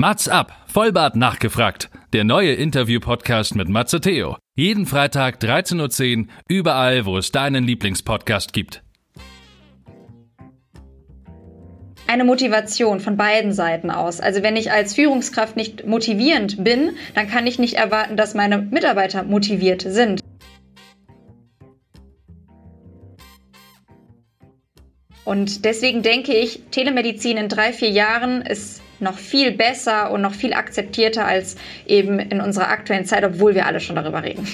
Mats ab, Vollbart nachgefragt. Der neue Interview-Podcast mit Matze Theo. Jeden Freitag 13.10 Uhr, überall, wo es deinen Lieblingspodcast gibt. Eine Motivation von beiden Seiten aus. Also wenn ich als Führungskraft nicht motivierend bin, dann kann ich nicht erwarten, dass meine Mitarbeiter motiviert sind. Und deswegen denke ich, Telemedizin in drei, vier Jahren ist noch viel besser und noch viel akzeptierter als eben in unserer aktuellen Zeit, obwohl wir alle schon darüber reden.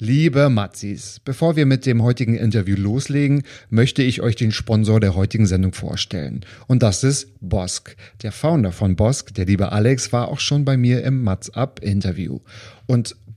Liebe Matzis, bevor wir mit dem heutigen Interview loslegen, möchte ich euch den Sponsor der heutigen Sendung vorstellen. Und das ist Bosk. Der Founder von Bosk, der liebe Alex, war auch schon bei mir im Matz Up Interview. Und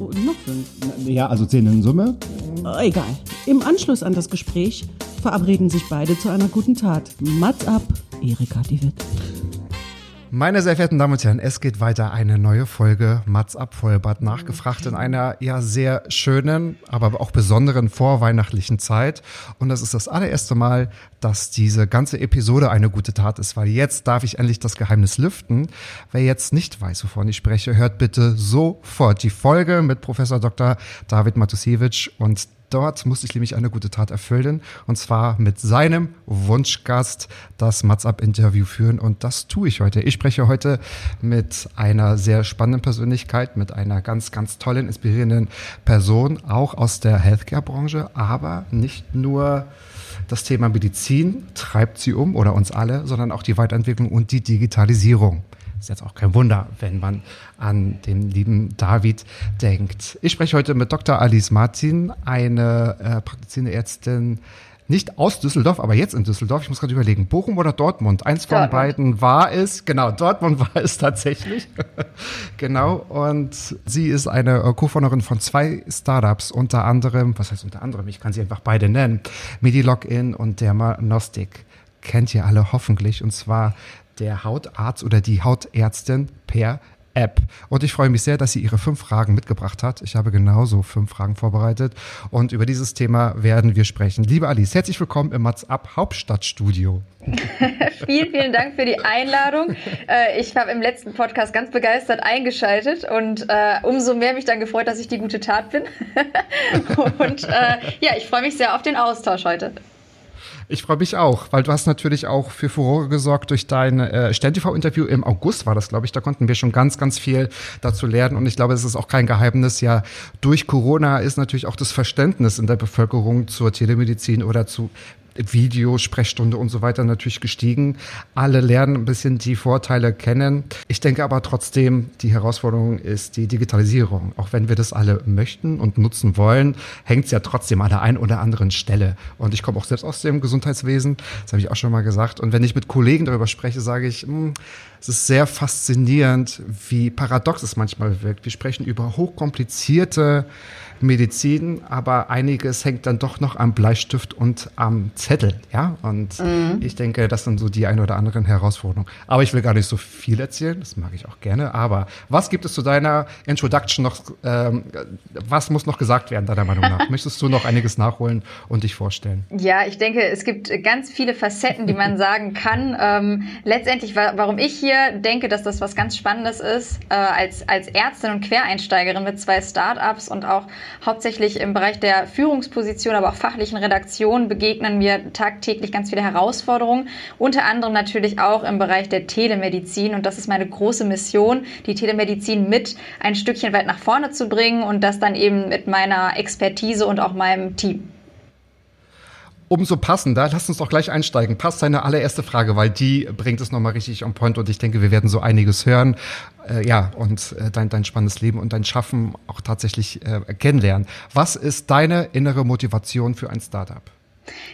Oh, noch fünf. Ja, also zehn in Summe. Oh, egal. Im Anschluss an das Gespräch verabreden sich beide zu einer guten Tat. Mats ab, Erika die Witt. Meine sehr verehrten Damen und Herren, es geht weiter eine neue Folge Mats ab Vollbad nachgefragt in einer ja sehr schönen, aber auch besonderen vorweihnachtlichen Zeit. Und das ist das allererste Mal, dass diese ganze Episode eine gute Tat ist, weil jetzt darf ich endlich das Geheimnis lüften. Wer jetzt nicht weiß, wovon ich spreche, hört bitte sofort die Folge mit Professor Dr. David Matusiewicz und Dort musste ich nämlich eine gute Tat erfüllen und zwar mit seinem Wunschgast das Mats Up Interview führen und das tue ich heute. Ich spreche heute mit einer sehr spannenden Persönlichkeit, mit einer ganz, ganz tollen, inspirierenden Person, auch aus der Healthcare-Branche, aber nicht nur das Thema Medizin treibt sie um oder uns alle, sondern auch die Weiterentwicklung und die Digitalisierung. Ist jetzt auch kein Wunder, wenn man an den lieben David denkt. Ich spreche heute mit Dr. Alice Martin, eine äh, praktizierende Ärztin, nicht aus Düsseldorf, aber jetzt in Düsseldorf. Ich muss gerade überlegen, Bochum oder Dortmund? Eins von Dortmund. beiden war es. Genau, Dortmund war es tatsächlich. genau. Und sie ist eine äh, Co-Founderin von zwei Startups, unter anderem, was heißt unter anderem? Ich kann sie einfach beide nennen. MediLogin und Dermanostik. Kennt ihr alle hoffentlich. Und zwar der Hautarzt oder die Hautärztin per App. Und ich freue mich sehr, dass sie ihre fünf Fragen mitgebracht hat. Ich habe genauso fünf Fragen vorbereitet. Und über dieses Thema werden wir sprechen. Liebe Alice, herzlich willkommen im Mats Up Hauptstadtstudio. vielen, vielen Dank für die Einladung. Äh, ich habe im letzten Podcast ganz begeistert eingeschaltet und äh, umso mehr mich dann gefreut, dass ich die gute Tat bin. und äh, ja, ich freue mich sehr auf den Austausch heute. Ich freue mich auch, weil du hast natürlich auch für Furore gesorgt durch dein äh, Stern-TV-Interview im August war das, glaube ich. Da konnten wir schon ganz, ganz viel dazu lernen. Und ich glaube, es ist auch kein Geheimnis. Ja, durch Corona ist natürlich auch das Verständnis in der Bevölkerung zur Telemedizin oder zu Videosprechstunde und so weiter natürlich gestiegen. Alle lernen ein bisschen die Vorteile kennen. Ich denke aber trotzdem, die Herausforderung ist die Digitalisierung. Auch wenn wir das alle möchten und nutzen wollen, hängt es ja trotzdem an der einen oder anderen Stelle. Und ich komme auch selbst aus dem Gesundheitswesen, das habe ich auch schon mal gesagt. Und wenn ich mit Kollegen darüber spreche, sage ich, mh, hm, es ist sehr faszinierend, wie paradox es manchmal wirkt. Wir sprechen über hochkomplizierte Medizin, aber einiges hängt dann doch noch am Bleistift und am Zettel, ja. Und mhm. ich denke, das sind so die ein oder anderen Herausforderungen. Aber ich will gar nicht so viel erzählen, das mag ich auch gerne. Aber was gibt es zu deiner Introduction noch? Ähm, was muss noch gesagt werden, deiner Meinung nach? Möchtest du noch einiges nachholen und dich vorstellen? Ja, ich denke, es gibt ganz viele Facetten, die man sagen kann. Ähm, letztendlich, warum ich hier denke, dass das was ganz Spannendes ist, äh, als, als Ärztin und Quereinsteigerin mit zwei Startups und auch hauptsächlich im Bereich der Führungsposition, aber auch fachlichen Redaktion begegnen mir tagtäglich ganz viele Herausforderungen, unter anderem natürlich auch im Bereich der Telemedizin. Und das ist meine große Mission, die Telemedizin mit ein Stückchen weit nach vorne zu bringen und das dann eben mit meiner Expertise und auch meinem Team. Umso passender, lass uns doch gleich einsteigen. Passt deine allererste Frage, weil die bringt es nochmal richtig on point und ich denke, wir werden so einiges hören. Äh, ja, und äh, dein, dein spannendes Leben und dein Schaffen auch tatsächlich äh, kennenlernen. Was ist deine innere Motivation für ein Startup?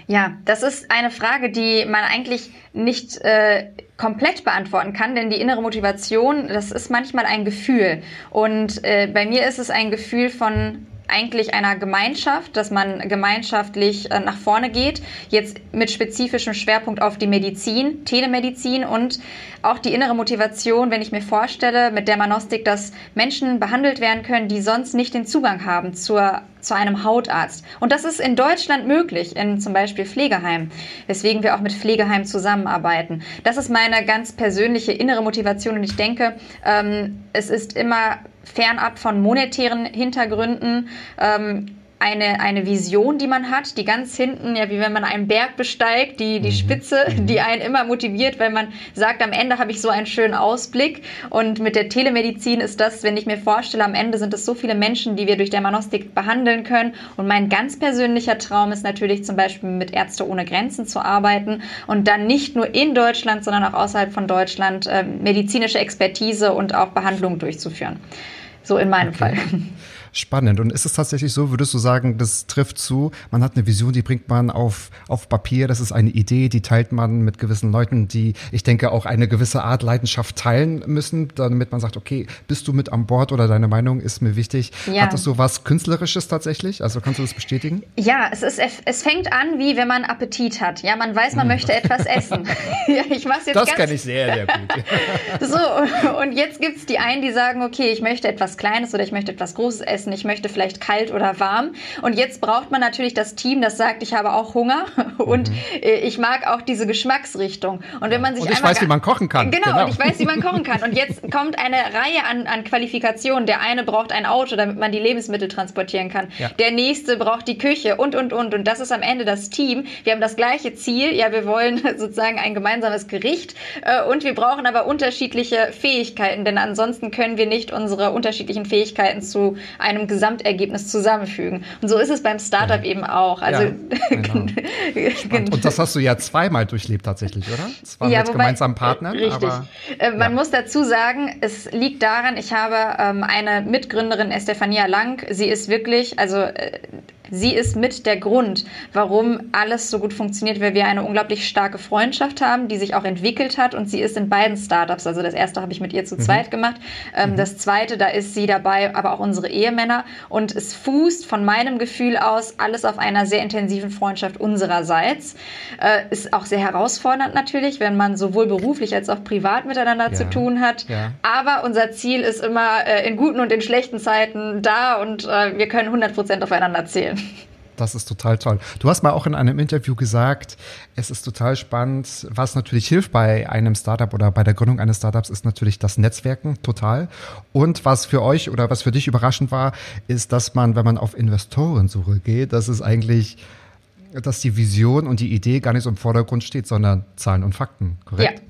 Ja, das ist eine Frage, die man eigentlich nicht äh, komplett beantworten kann, denn die innere Motivation, das ist manchmal ein Gefühl. Und äh, bei mir ist es ein Gefühl von eigentlich einer Gemeinschaft, dass man gemeinschaftlich äh, nach vorne geht. Jetzt mit spezifischem Schwerpunkt auf die Medizin, Telemedizin und auch die innere Motivation, wenn ich mir vorstelle, mit der Manostik, dass Menschen behandelt werden können, die sonst nicht den Zugang haben zur, zu einem Hautarzt. Und das ist in Deutschland möglich, in zum Beispiel Pflegeheimen, weswegen wir auch mit Pflegeheimen zusammenarbeiten. Das ist meine ganz persönliche innere Motivation und ich denke, ähm, es ist immer fernab von monetären Hintergründen. Ähm, eine, eine Vision, die man hat, die ganz hinten, ja, wie wenn man einen Berg besteigt, die, die mhm. Spitze, mhm. die einen immer motiviert, weil man sagt, am Ende habe ich so einen schönen Ausblick. Und mit der Telemedizin ist das, wenn ich mir vorstelle, am Ende sind es so viele Menschen, die wir durch Dermanostik behandeln können. Und mein ganz persönlicher Traum ist natürlich zum Beispiel mit Ärzte ohne Grenzen zu arbeiten und dann nicht nur in Deutschland, sondern auch außerhalb von Deutschland äh, medizinische Expertise und auch Behandlungen durchzuführen. So in meinem okay. Fall. Spannend. Und ist es tatsächlich so, würdest du sagen, das trifft zu? Man hat eine Vision, die bringt man auf, auf Papier. Das ist eine Idee, die teilt man mit gewissen Leuten, die, ich denke, auch eine gewisse Art Leidenschaft teilen müssen, damit man sagt, okay, bist du mit an Bord oder deine Meinung ist mir wichtig. Ja. Hat das so was Künstlerisches tatsächlich? Also kannst du das bestätigen? Ja, es ist, es fängt an, wie wenn man Appetit hat. Ja, man weiß, man mm. möchte etwas essen. ich mach's jetzt Das kann ich sehr, sehr gut. so, und jetzt gibt's die einen, die sagen, okay, ich möchte etwas Kleines oder ich möchte etwas Großes essen essen, ich möchte vielleicht kalt oder warm. Und jetzt braucht man natürlich das Team, das sagt, ich habe auch Hunger und mhm. ich mag auch diese Geschmacksrichtung. Und wenn man sich und ich weiß, wie man kochen kann. Genau, genau, und ich weiß, wie man kochen kann. Und jetzt kommt eine Reihe an, an Qualifikationen. Der eine braucht ein Auto, damit man die Lebensmittel transportieren kann. Ja. Der nächste braucht die Küche und, und, und. Und das ist am Ende das Team. Wir haben das gleiche Ziel. Ja, wir wollen sozusagen ein gemeinsames Gericht. Äh, und wir brauchen aber unterschiedliche Fähigkeiten, denn ansonsten können wir nicht unsere unterschiedlichen Fähigkeiten zu einem einem Gesamtergebnis zusammenfügen. Und so ist es beim Startup ja. eben auch. Also ja, genau. Und das hast du ja zweimal durchlebt tatsächlich, oder? Zwar ja, mit wobei, gemeinsamen Partnern. Richtig. Aber, äh, Man muss dazu sagen, es liegt daran, ich habe ähm, eine Mitgründerin, Estefania Lang. Sie ist wirklich, also äh, Sie ist mit der Grund, warum alles so gut funktioniert, weil wir eine unglaublich starke Freundschaft haben, die sich auch entwickelt hat. Und sie ist in beiden Startups. Also das erste habe ich mit ihr zu mhm. zweit gemacht. Ähm, mhm. Das zweite, da ist sie dabei, aber auch unsere Ehemänner. Und es fußt von meinem Gefühl aus alles auf einer sehr intensiven Freundschaft unsererseits. Äh, ist auch sehr herausfordernd natürlich, wenn man sowohl beruflich als auch privat miteinander ja. zu tun hat. Ja. Aber unser Ziel ist immer äh, in guten und in schlechten Zeiten da und äh, wir können 100 Prozent aufeinander zählen. Das ist total toll. Du hast mal auch in einem Interview gesagt, es ist total spannend. Was natürlich hilft bei einem Startup oder bei der Gründung eines Startups ist natürlich das Netzwerken total. Und was für euch oder was für dich überraschend war, ist, dass man, wenn man auf Investorensuche geht, dass es eigentlich dass die Vision und die Idee gar nicht so im Vordergrund steht, sondern Zahlen und Fakten, korrekt?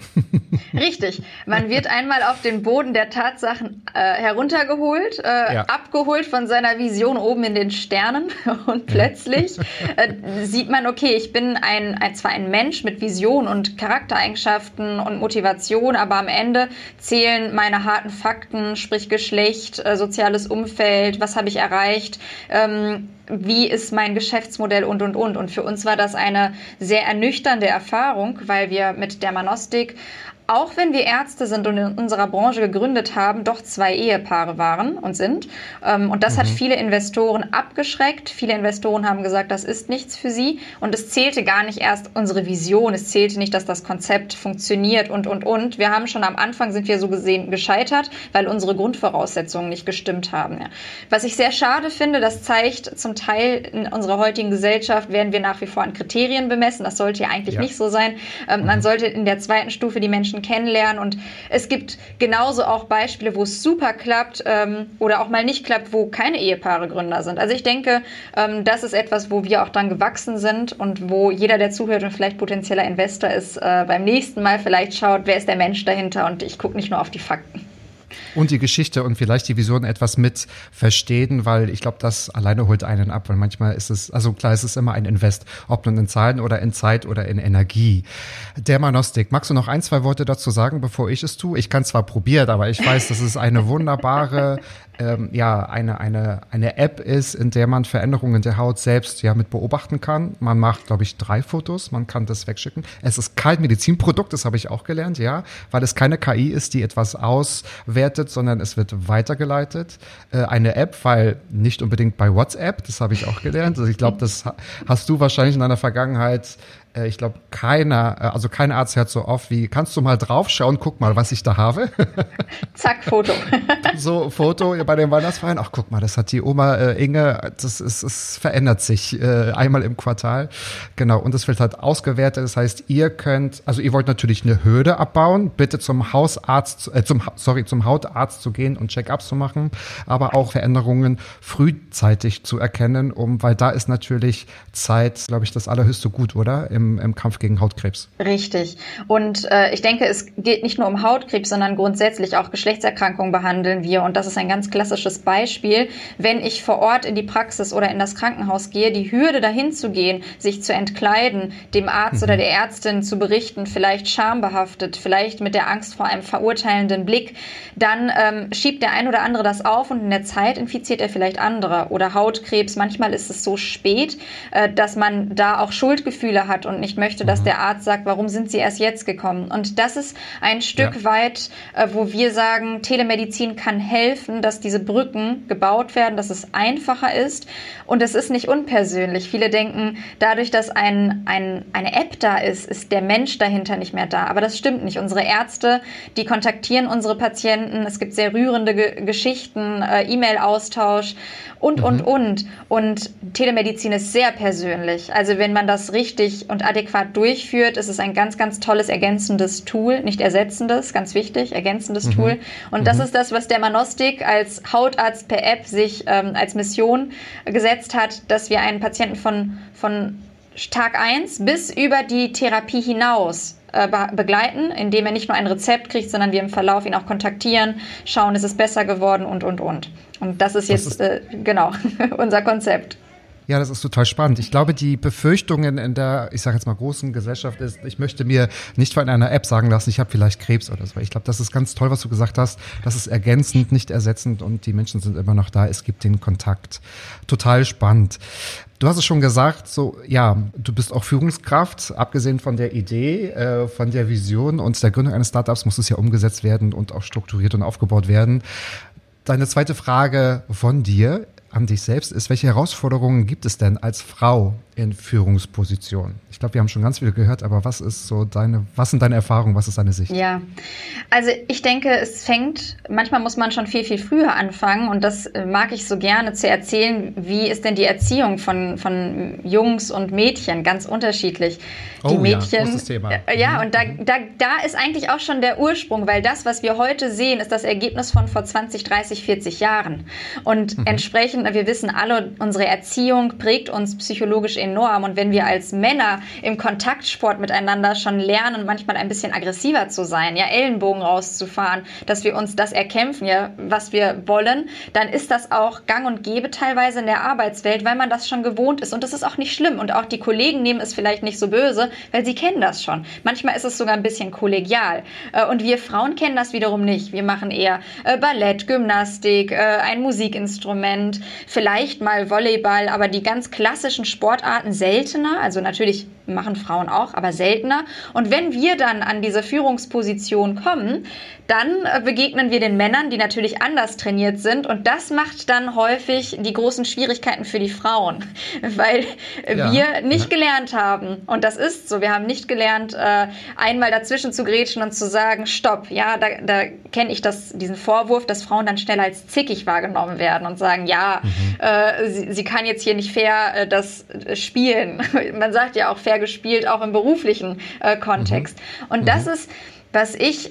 Ja, richtig. Man wird einmal auf den Boden der Tatsachen äh, heruntergeholt, äh, ja. abgeholt von seiner Vision oben in den Sternen und plötzlich äh, sieht man, okay, ich bin ein, ein, zwar ein Mensch mit Vision und Charaktereigenschaften und Motivation, aber am Ende zählen meine harten Fakten, sprich Geschlecht, äh, soziales Umfeld, was habe ich erreicht, ähm, wie ist mein Geschäftsmodell und, und, und. Und für uns war das eine sehr ernüchternde Erfahrung, weil wir mit der Manostik auch wenn wir Ärzte sind und in unserer Branche gegründet haben, doch zwei Ehepaare waren und sind. Ähm, und das mhm. hat viele Investoren abgeschreckt. Viele Investoren haben gesagt, das ist nichts für sie. Und es zählte gar nicht erst unsere Vision. Es zählte nicht, dass das Konzept funktioniert und, und, und. Wir haben schon am Anfang sind wir so gesehen gescheitert, weil unsere Grundvoraussetzungen nicht gestimmt haben. Was ich sehr schade finde, das zeigt zum Teil in unserer heutigen Gesellschaft werden wir nach wie vor an Kriterien bemessen. Das sollte ja eigentlich ja. nicht so sein. Ähm, mhm. Man sollte in der zweiten Stufe die Menschen Menschen kennenlernen. Und es gibt genauso auch Beispiele, wo es super klappt ähm, oder auch mal nicht klappt, wo keine Ehepaare Gründer sind. Also ich denke, ähm, das ist etwas, wo wir auch dann gewachsen sind und wo jeder, der zuhört und vielleicht potenzieller Investor ist, äh, beim nächsten Mal vielleicht schaut, wer ist der Mensch dahinter und ich gucke nicht nur auf die Fakten und die Geschichte und vielleicht die Vision etwas mit verstehen, weil ich glaube, das alleine holt einen ab, weil manchmal ist es, also klar, es ist immer ein Invest, ob nun in Zahlen oder in Zeit oder in Energie. Der Manostik, magst du noch ein, zwei Worte dazu sagen, bevor ich es tue? Ich kann zwar probiert, aber ich weiß, das ist eine wunderbare ähm, ja eine, eine, eine App ist, in der man Veränderungen der Haut selbst ja mit beobachten kann. Man macht, glaube ich, drei Fotos, man kann das wegschicken. Es ist kein Medizinprodukt, das habe ich auch gelernt, ja, weil es keine KI ist, die etwas auswertet, sondern es wird weitergeleitet. Äh, eine App, weil nicht unbedingt bei WhatsApp, das habe ich auch gelernt. Also ich glaube, das hast du wahrscheinlich in deiner Vergangenheit äh, ich glaube, keiner, äh, also kein Arzt hört so oft wie, kannst du mal draufschauen, guck mal, was ich da habe. Zack, Foto. so, Foto bei dem Weihnachtsverein. Ach, guck mal, das hat die Oma äh, Inge, das ist, es verändert sich äh, einmal im Quartal. Genau, und das wird halt ausgewertet. Das heißt, ihr könnt, also ihr wollt natürlich eine Hürde abbauen, bitte zum Hausarzt, äh, zum, sorry, zum Hautarzt zu gehen und Check-ups zu machen, aber auch Veränderungen frühzeitig zu erkennen, um, weil da ist natürlich Zeit, glaube ich, das allerhöchste Gut, oder? Im im, Kampf gegen Hautkrebs. Richtig. Und äh, ich denke, es geht nicht nur um Hautkrebs, sondern grundsätzlich auch Geschlechtserkrankungen behandeln wir. Und das ist ein ganz klassisches Beispiel. Wenn ich vor Ort in die Praxis oder in das Krankenhaus gehe, die Hürde dahin zu gehen, sich zu entkleiden, dem Arzt mhm. oder der Ärztin zu berichten, vielleicht schambehaftet, vielleicht mit der Angst vor einem verurteilenden Blick, dann ähm, schiebt der ein oder andere das auf und in der Zeit infiziert er vielleicht andere. Oder Hautkrebs, manchmal ist es so spät, äh, dass man da auch Schuldgefühle hat und und nicht möchte, dass mhm. der Arzt sagt, warum sind Sie erst jetzt gekommen? Und das ist ein Stück ja. weit, äh, wo wir sagen, Telemedizin kann helfen, dass diese Brücken gebaut werden, dass es einfacher ist und es ist nicht unpersönlich. Viele denken, dadurch, dass ein, ein, eine App da ist, ist der Mensch dahinter nicht mehr da. Aber das stimmt nicht. Unsere Ärzte, die kontaktieren unsere Patienten. Es gibt sehr rührende Ge Geschichten, äh, E-Mail-Austausch und, mhm. und, und. Und Telemedizin ist sehr persönlich. Also wenn man das richtig und adäquat durchführt, ist es ein ganz, ganz tolles ergänzendes Tool, nicht ersetzendes, ganz wichtig, ergänzendes mhm. Tool. Und mhm. das ist das, was der Manostik als Hautarzt per App sich ähm, als Mission gesetzt hat, dass wir einen Patienten von, von Tag 1 bis über die Therapie hinaus äh, begleiten, indem er nicht nur ein Rezept kriegt, sondern wir im Verlauf ihn auch kontaktieren, schauen, ist es besser geworden und, und, und. Und das ist jetzt, das ist äh, genau, unser Konzept. Ja, das ist total spannend. Ich glaube, die Befürchtungen in der, ich sage jetzt mal, großen Gesellschaft ist, ich möchte mir nicht von einer App sagen lassen, ich habe vielleicht Krebs oder so. Ich glaube, das ist ganz toll, was du gesagt hast. Das ist ergänzend, nicht ersetzend und die Menschen sind immer noch da. Es gibt den Kontakt. Total spannend. Du hast es schon gesagt, so ja, du bist auch Führungskraft, abgesehen von der Idee, äh, von der Vision und der Gründung eines Startups muss es ja umgesetzt werden und auch strukturiert und aufgebaut werden. Deine zweite Frage von dir an dich selbst ist, welche Herausforderungen gibt es denn als Frau in Führungspositionen? Ich glaube, wir haben schon ganz viel gehört, aber was ist so deine, was sind deine Erfahrungen, was ist deine Sicht? Ja, also ich denke, es fängt, manchmal muss man schon viel, viel früher anfangen und das äh, mag ich so gerne zu erzählen. Wie ist denn die Erziehung von, von Jungs und Mädchen? Ganz unterschiedlich. Die oh, Mädchen. Ja, Thema. Äh, ja, und da, da, da ist eigentlich auch schon der Ursprung, weil das, was wir heute sehen, ist das Ergebnis von vor 20, 30, 40 Jahren. Und mhm. entsprechend, wir wissen alle, unsere Erziehung prägt uns psychologisch enorm. Und wenn wir als Männer im Kontaktsport miteinander schon lernen, manchmal ein bisschen aggressiver zu sein, ja, Ellenbogen rauszufahren, dass wir uns das erkämpfen, ja, was wir wollen, dann ist das auch gang und gäbe teilweise in der Arbeitswelt, weil man das schon gewohnt ist. Und das ist auch nicht schlimm. Und auch die Kollegen nehmen es vielleicht nicht so böse, weil sie kennen das schon. Manchmal ist es sogar ein bisschen kollegial. Äh, und wir Frauen kennen das wiederum nicht. Wir machen eher äh, Ballett, Gymnastik, äh, ein Musikinstrument, vielleicht mal Volleyball, aber die ganz klassischen Sportarten seltener. Also natürlich machen Frauen auch, aber seltener. Und wenn wir dann an diese Führungsposition kommen, dann äh, begegnen wir den Männern, die natürlich anders trainiert sind. Und das macht dann häufig die großen Schwierigkeiten für die Frauen, weil ja. wir nicht gelernt haben. Und das ist so. Wir haben nicht gelernt, äh, einmal dazwischen zu grätschen und zu sagen, stopp. Ja, da, da kenne ich das, diesen Vorwurf, dass Frauen dann schnell als zickig wahrgenommen werden und sagen, ja, mhm. äh, sie, sie kann jetzt hier nicht fair äh, das spielen. Man sagt ja auch fair gespielt, auch im beruflichen äh, Kontext. Mhm. Und das mhm. ist Was ich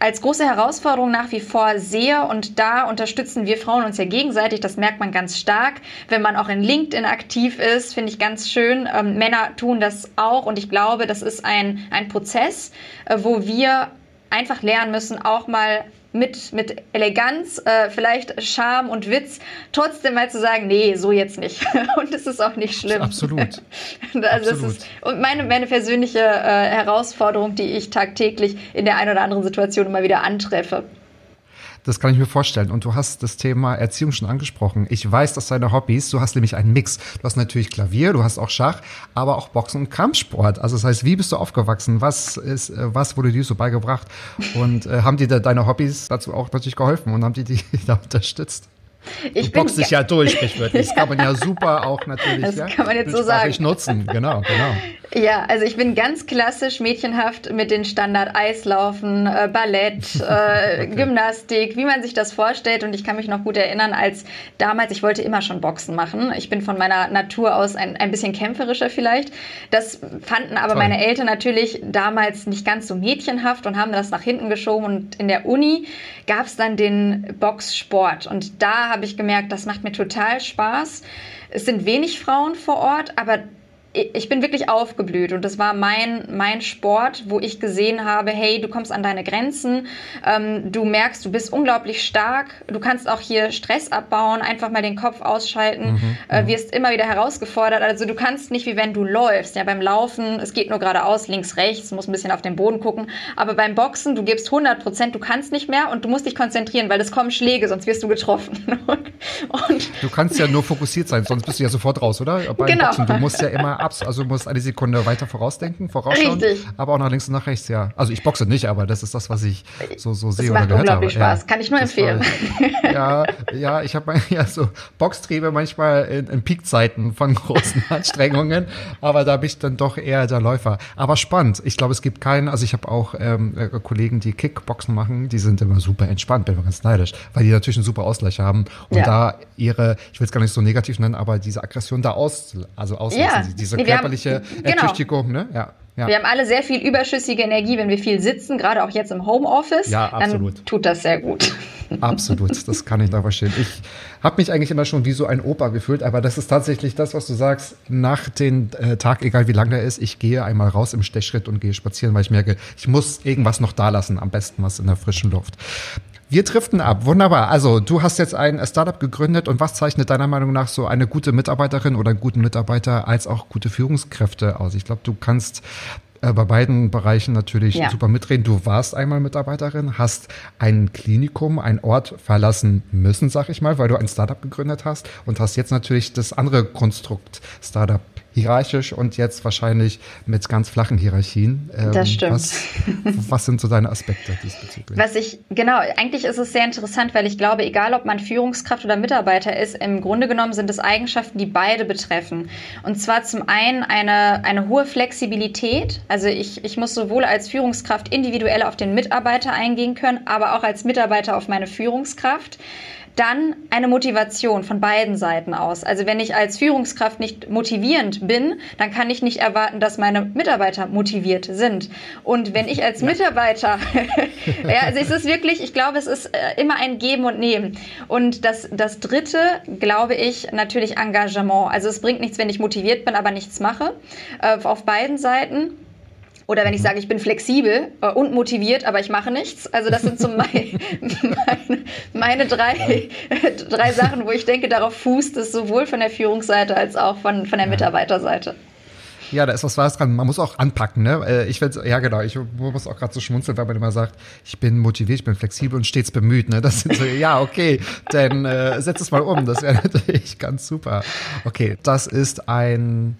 als große Herausforderung nach wie vor sehe und da unterstützen wir Frauen uns ja gegenseitig. Das merkt man ganz stark, wenn man auch in LinkedIn aktiv ist, finde ich ganz schön. Ähm, Männer tun das auch und ich glaube, das ist ein, ein Prozess, äh, wo wir einfach lernen müssen, auch mal mit, mit Eleganz, äh, vielleicht Charme und Witz, trotzdem mal zu sagen, nee, so jetzt nicht. und es ist auch nicht schlimm. Absolut. also Absolut. Ist, und meine, meine persönliche äh, Herausforderung, die ich tagtäglich in der einen oder anderen Situation immer wieder antreffe. Das kann ich mir vorstellen. Und du hast das Thema Erziehung schon angesprochen. Ich weiß, dass deine Hobbys, du hast nämlich einen Mix. Du hast natürlich Klavier, du hast auch Schach, aber auch Boxen und Kampfsport. Also das heißt, wie bist du aufgewachsen? Was ist, äh, was wurde dir so beigebracht? Und äh, haben dir deine Hobbys dazu auch natürlich geholfen und haben die dich da unterstützt? Ich du boxst dich ja durch, sprichwörtlich. Das kann man ja super auch natürlich. Das ja, kann man jetzt so sagen. nutzen, genau, genau. Ja, also ich bin ganz klassisch mädchenhaft mit den Standard Eislaufen, äh, Ballett, äh, okay. Gymnastik, wie man sich das vorstellt. Und ich kann mich noch gut erinnern, als damals, ich wollte immer schon Boxen machen. Ich bin von meiner Natur aus ein, ein bisschen kämpferischer vielleicht. Das fanden aber Toll. meine Eltern natürlich damals nicht ganz so mädchenhaft und haben das nach hinten geschoben. Und in der Uni gab es dann den Boxsport. Und da habe ich gemerkt, das macht mir total Spaß. Es sind wenig Frauen vor Ort, aber ich bin wirklich aufgeblüht und das war mein, mein Sport, wo ich gesehen habe, hey, du kommst an deine Grenzen, ähm, du merkst, du bist unglaublich stark, du kannst auch hier Stress abbauen, einfach mal den Kopf ausschalten, mhm, äh, mhm. wirst immer wieder herausgefordert, also du kannst nicht wie wenn du läufst, ja, beim Laufen, es geht nur geradeaus, links, rechts, musst ein bisschen auf den Boden gucken, aber beim Boxen, du gibst 100 Prozent, du kannst nicht mehr und du musst dich konzentrieren, weil es kommen Schläge, sonst wirst du getroffen. und, und du kannst ja nur fokussiert sein, sonst bist du ja sofort raus, oder? Beim genau. Boxen, du musst ja immer abs, also du musst eine Sekunde weiter vorausdenken, vorausschauen. Richtig. Aber auch nach links und nach rechts, ja. Also ich boxe nicht, aber das ist das, was ich so, so sehe oder gehört habe. Spaß. Ja, Kann ich nur empfehlen. War, ja, ja, ich habe ja so Boxtriebe manchmal in, in Peakzeiten von großen Anstrengungen, aber da bin ich dann doch eher der Läufer. Aber spannend. Ich glaube, es gibt keinen, also ich habe auch ähm, äh, Kollegen, die Kickboxen machen, die sind immer super entspannt, bin immer ganz neidisch, weil die natürlich einen super Ausgleich haben und ja. da ihre, ich will es gar nicht so negativ nennen, aber diese Aggression da aus, also auslassen, ja. Diese nee, körperliche genau. Ertüchtigung, ne? Ja. Ja. Wir haben alle sehr viel überschüssige Energie, wenn wir viel sitzen, gerade auch jetzt im Homeoffice. Ja, absolut. Dann tut das sehr gut. Absolut, das kann ich da verstehen. Ich habe mich eigentlich immer schon wie so ein Opa gefühlt, aber das ist tatsächlich das, was du sagst. Nach dem äh, Tag, egal wie lang der ist, ich gehe einmal raus im Stechschritt und gehe spazieren, weil ich merke, ich muss irgendwas noch da lassen, am besten was in der frischen Luft. Wir driften ab. Wunderbar. Also, du hast jetzt ein Startup gegründet und was zeichnet deiner Meinung nach so eine gute Mitarbeiterin oder einen guten Mitarbeiter als auch gute Führungskräfte aus? Ich glaube, du kannst äh, bei beiden Bereichen natürlich ja. super mitreden. Du warst einmal Mitarbeiterin, hast ein Klinikum, ein Ort verlassen müssen, sag ich mal, weil du ein Startup gegründet hast und hast jetzt natürlich das andere Konstrukt Startup hierarchisch und jetzt wahrscheinlich mit ganz flachen Hierarchien. Ähm, das stimmt. Was, was, sind so deine Aspekte diesbezüglich? Was ich, genau, eigentlich ist es sehr interessant, weil ich glaube, egal ob man Führungskraft oder Mitarbeiter ist, im Grunde genommen sind es Eigenschaften, die beide betreffen. Und zwar zum einen eine, eine hohe Flexibilität. Also ich, ich muss sowohl als Führungskraft individuell auf den Mitarbeiter eingehen können, aber auch als Mitarbeiter auf meine Führungskraft. Dann eine Motivation von beiden Seiten aus. Also wenn ich als Führungskraft nicht motivierend bin, dann kann ich nicht erwarten, dass meine Mitarbeiter motiviert sind. Und wenn ich als Mitarbeiter, ja, also es ist wirklich, ich glaube, es ist äh, immer ein Geben und Nehmen. Und das, das dritte, glaube ich, natürlich Engagement. Also es bringt nichts, wenn ich motiviert bin, aber nichts mache. Äh, auf beiden Seiten. Oder wenn ich mhm. sage, ich bin flexibel äh, und motiviert, aber ich mache nichts. Also das sind so mein, meine, meine drei, drei Sachen, wo ich denke, darauf fußt es sowohl von der Führungsseite als auch von, von der Mitarbeiterseite. Ja, da ist was Wahres dran. Man muss auch anpacken, ne? Äh, ich will, ja genau, ich muss auch gerade so schmunzeln, weil man immer sagt, ich bin motiviert, ich bin flexibel und stets bemüht, ne? Das sind so, ja, okay, dann äh, setz es mal um. Das wäre natürlich ganz super. Okay, das ist ein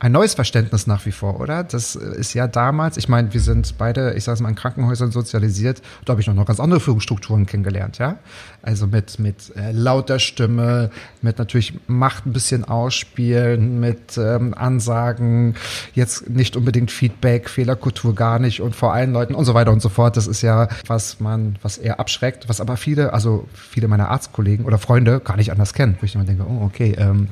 ein neues Verständnis nach wie vor, oder? Das ist ja damals, ich meine, wir sind beide, ich sage mal, in Krankenhäusern sozialisiert. Da habe ich noch ganz andere Führungsstrukturen kennengelernt, ja. Also mit, mit äh, lauter Stimme, mit natürlich Macht ein bisschen ausspielen, mit ähm, Ansagen, jetzt nicht unbedingt Feedback, Fehlerkultur gar nicht und vor allen Leuten und so weiter und so fort. Das ist ja, was man, was eher abschreckt, was aber viele, also viele meiner Arztkollegen oder Freunde gar nicht anders kennen, wo ich immer denke, oh, okay, ähm,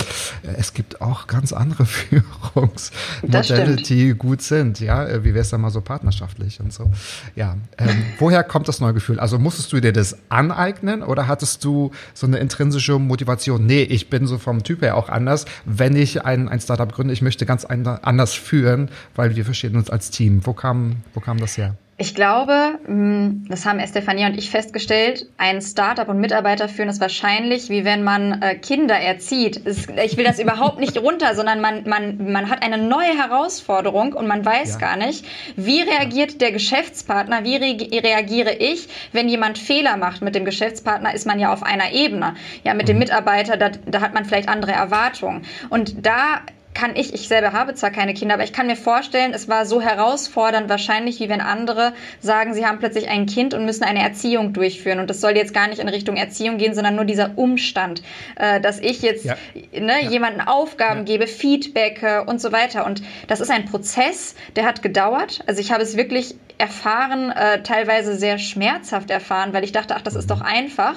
es gibt auch ganz andere Führung. Beziehungsmodelle, die gut sind. Ja, äh, wie wäre es dann mal so partnerschaftlich und so. Ja, ähm, woher kommt das neue Gefühl? Also musstest du dir das aneignen oder hattest du so eine intrinsische Motivation? Nee, ich bin so vom Typ her auch anders. Wenn ich ein, ein Startup gründe, ich möchte ganz anders führen, weil wir verstehen uns als Team. Wo kam, wo kam das her? Ich glaube, hm, das haben Estefania und ich festgestellt, ein Startup und Mitarbeiter führen ist wahrscheinlich, wie wenn man äh, Kinder erzieht. Ich will das überhaupt nicht runter, sondern man, man, man hat eine neue Herausforderung und man weiß ja. gar nicht, wie reagiert der Geschäftspartner, wie re reagiere ich, wenn jemand Fehler macht. Mit dem Geschäftspartner ist man ja auf einer Ebene. Ja, mit dem mhm. Mitarbeiter, da, da hat man vielleicht andere Erwartungen. Und da kann ich, ich selber habe zwar keine Kinder, aber ich kann mir vorstellen, es war so herausfordernd wahrscheinlich, wie wenn andere sagen, sie haben plötzlich ein Kind und müssen eine Erziehung durchführen. Und das soll jetzt gar nicht in Richtung Erziehung gehen, sondern nur dieser Umstand, äh, dass ich jetzt ja. Ne, ja. jemanden Aufgaben ja. gebe, Feedback äh, und so weiter. Und das ist ein Prozess, der hat gedauert. Also ich habe es wirklich erfahren, äh, teilweise sehr schmerzhaft erfahren, weil ich dachte, ach, das ist doch einfach.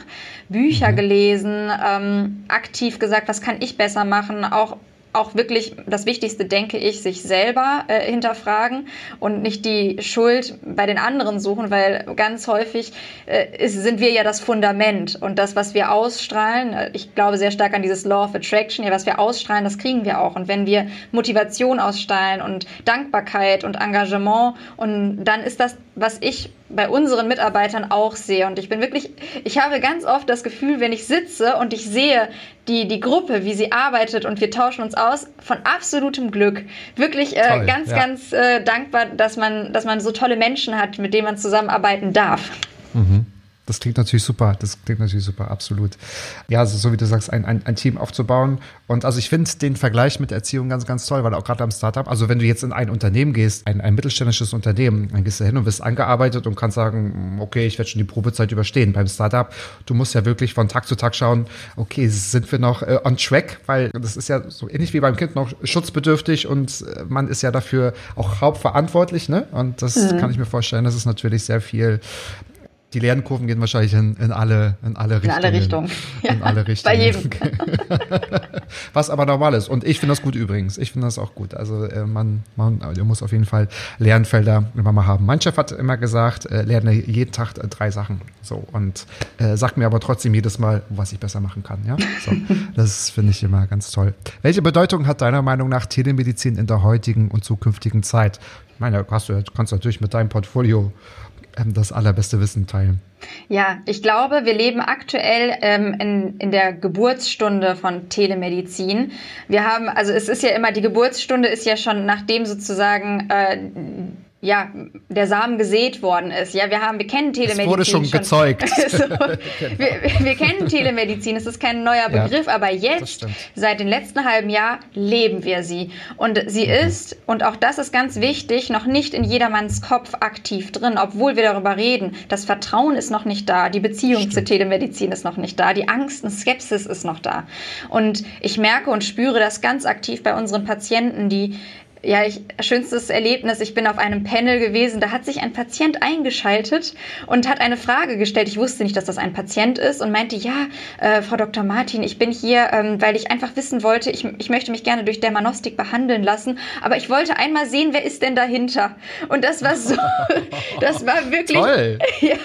Bücher mhm. gelesen, ähm, aktiv gesagt, was kann ich besser machen, auch auch wirklich das Wichtigste, denke ich, sich selber äh, hinterfragen und nicht die Schuld bei den anderen suchen, weil ganz häufig äh, ist, sind wir ja das Fundament und das, was wir ausstrahlen, äh, ich glaube sehr stark an dieses Law of Attraction, ja, was wir ausstrahlen, das kriegen wir auch. Und wenn wir Motivation ausstrahlen und Dankbarkeit und Engagement und dann ist das, was ich bei unseren Mitarbeitern auch sehe. Und ich bin wirklich, ich habe ganz oft das Gefühl, wenn ich sitze und ich sehe die, die Gruppe, wie sie arbeitet und wir tauschen uns aus, von absolutem Glück. Wirklich äh, Toll, ganz, ja. ganz äh, dankbar, dass man, dass man so tolle Menschen hat, mit denen man zusammenarbeiten darf. Mhm. Das klingt natürlich super. Das klingt natürlich super, absolut. Ja, also so wie du sagst, ein, ein, ein Team aufzubauen. Und also ich finde den Vergleich mit Erziehung ganz, ganz toll, weil auch gerade am Startup, also wenn du jetzt in ein Unternehmen gehst, ein, ein mittelständisches Unternehmen, dann gehst du hin und wirst angearbeitet und kannst sagen, okay, ich werde schon die Probezeit überstehen. Beim Startup, du musst ja wirklich von Tag zu Tag schauen, okay, sind wir noch äh, on track, weil das ist ja so ähnlich wie beim Kind noch schutzbedürftig und äh, man ist ja dafür auch hauptverantwortlich, ne? Und das mhm. kann ich mir vorstellen, das ist natürlich sehr viel die Lernkurven gehen wahrscheinlich in, in, alle, in alle Richtungen. In alle Richtungen. In alle Richtungen. Bei jedem. Was aber normal ist. Und ich finde das gut übrigens. Ich finde das auch gut. Also äh, man, man muss auf jeden Fall Lernfelder immer mal haben. Mein Chef hat immer gesagt, äh, lerne jeden Tag drei Sachen. So. Und äh, sagt mir aber trotzdem jedes Mal, was ich besser machen kann. Ja? So. Das finde ich immer ganz toll. Welche Bedeutung hat deiner Meinung nach Telemedizin in der heutigen und zukünftigen Zeit? Ich meine, kannst du kannst natürlich mit deinem Portfolio das allerbeste Wissen teilen. Ja, ich glaube, wir leben aktuell ähm, in, in der Geburtsstunde von Telemedizin. Wir haben, also es ist ja immer, die Geburtsstunde ist ja schon nachdem sozusagen äh, ja, der Samen gesät worden ist. Ja, wir haben, wir kennen Telemedizin. Es wurde schon, schon. gezeugt. so, wir, wir, kennen Telemedizin. Es ist kein neuer Begriff, ja, aber jetzt, seit dem letzten halben Jahr, leben wir sie. Und sie mhm. ist, und auch das ist ganz wichtig, noch nicht in jedermanns Kopf aktiv drin, obwohl wir darüber reden. Das Vertrauen ist noch nicht da. Die Beziehung Stimmt. zur Telemedizin ist noch nicht da. Die Angst und Skepsis ist noch da. Und ich merke und spüre das ganz aktiv bei unseren Patienten, die ja, ich, schönstes Erlebnis, ich bin auf einem Panel gewesen, da hat sich ein Patient eingeschaltet und hat eine Frage gestellt. Ich wusste nicht, dass das ein Patient ist und meinte, ja, äh, Frau Dr. Martin, ich bin hier, ähm, weil ich einfach wissen wollte, ich, ich möchte mich gerne durch Dermanostik behandeln lassen, aber ich wollte einmal sehen, wer ist denn dahinter? Und das war so, das war wirklich, Toll. ja,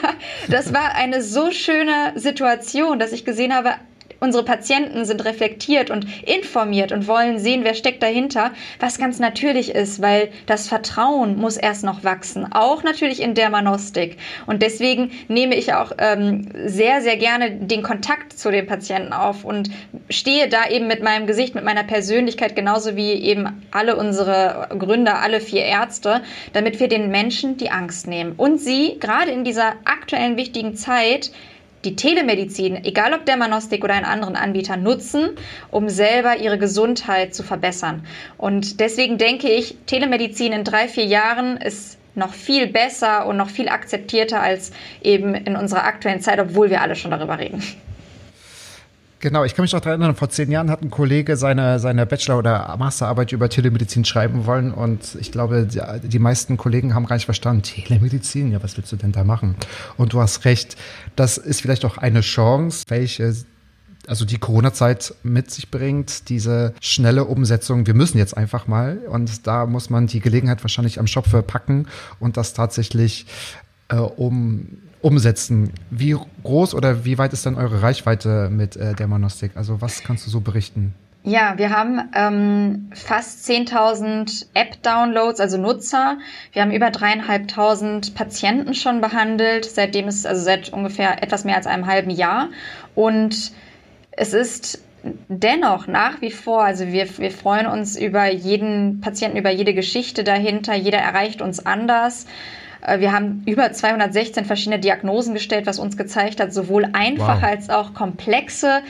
das war eine so schöne Situation, dass ich gesehen habe, Unsere Patienten sind reflektiert und informiert und wollen sehen, wer steckt dahinter, was ganz natürlich ist, weil das Vertrauen muss erst noch wachsen, auch natürlich in Dermanostik. Und deswegen nehme ich auch ähm, sehr, sehr gerne den Kontakt zu den Patienten auf und stehe da eben mit meinem Gesicht, mit meiner Persönlichkeit, genauso wie eben alle unsere Gründer, alle vier Ärzte, damit wir den Menschen die Angst nehmen und sie gerade in dieser aktuellen wichtigen Zeit die Telemedizin, egal ob Dermanostik oder einen anderen Anbieter, nutzen, um selber ihre Gesundheit zu verbessern. Und deswegen denke ich, Telemedizin in drei, vier Jahren ist noch viel besser und noch viel akzeptierter als eben in unserer aktuellen Zeit, obwohl wir alle schon darüber reden. Genau, ich kann mich noch daran erinnern, vor zehn Jahren hat ein Kollege seine, seine Bachelor- oder Masterarbeit über Telemedizin schreiben wollen und ich glaube, die, die, meisten Kollegen haben gar nicht verstanden, Telemedizin, ja, was willst du denn da machen? Und du hast recht, das ist vielleicht auch eine Chance, welche also die Corona-Zeit mit sich bringt, diese schnelle Umsetzung. Wir müssen jetzt einfach mal und da muss man die Gelegenheit wahrscheinlich am Schopfe packen und das tatsächlich äh, um umsetzen. Wie groß oder wie weit ist dann eure Reichweite mit äh, der Monostik? Also was kannst du so berichten? Ja, wir haben ähm, fast 10.000 App-Downloads, also Nutzer. Wir haben über dreieinhalbtausend Patienten schon behandelt, seitdem es, also seit ungefähr etwas mehr als einem halben Jahr. Und es ist dennoch nach wie vor, also wir, wir freuen uns über jeden Patienten, über jede Geschichte dahinter. Jeder erreicht uns anders. Äh, wir haben über 216 verschiedene Diagnosen gestellt, was uns gezeigt hat, sowohl einfache wow. als auch komplexe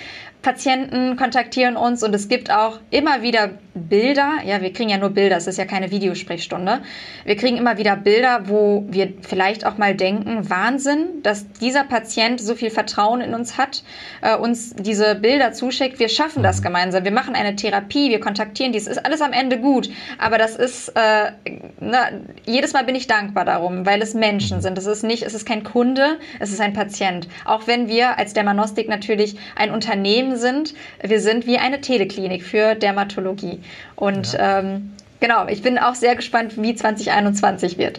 Patienten kontaktieren uns und es gibt auch immer wieder Bilder. Ja, wir kriegen ja nur Bilder, es ist ja keine Videosprechstunde. Wir kriegen immer wieder Bilder, wo wir vielleicht auch mal denken, Wahnsinn, dass dieser Patient so viel Vertrauen in uns hat, äh, uns diese Bilder zuschickt. Wir schaffen das mhm. gemeinsam. Wir machen eine Therapie, wir kontaktieren die. Es ist alles am Ende gut. Aber das ist, äh, na, jedes Mal bin ich dankbar darum, weil es Menschen mhm. sind. Es ist nicht, es ist kein Kunde, es ist ein Patient. Auch wenn wir als Dermanostik natürlich ein Unternehmen sind. Wir sind wie eine Teleklinik für Dermatologie. Und ja. ähm, genau, ich bin auch sehr gespannt, wie 2021 wird.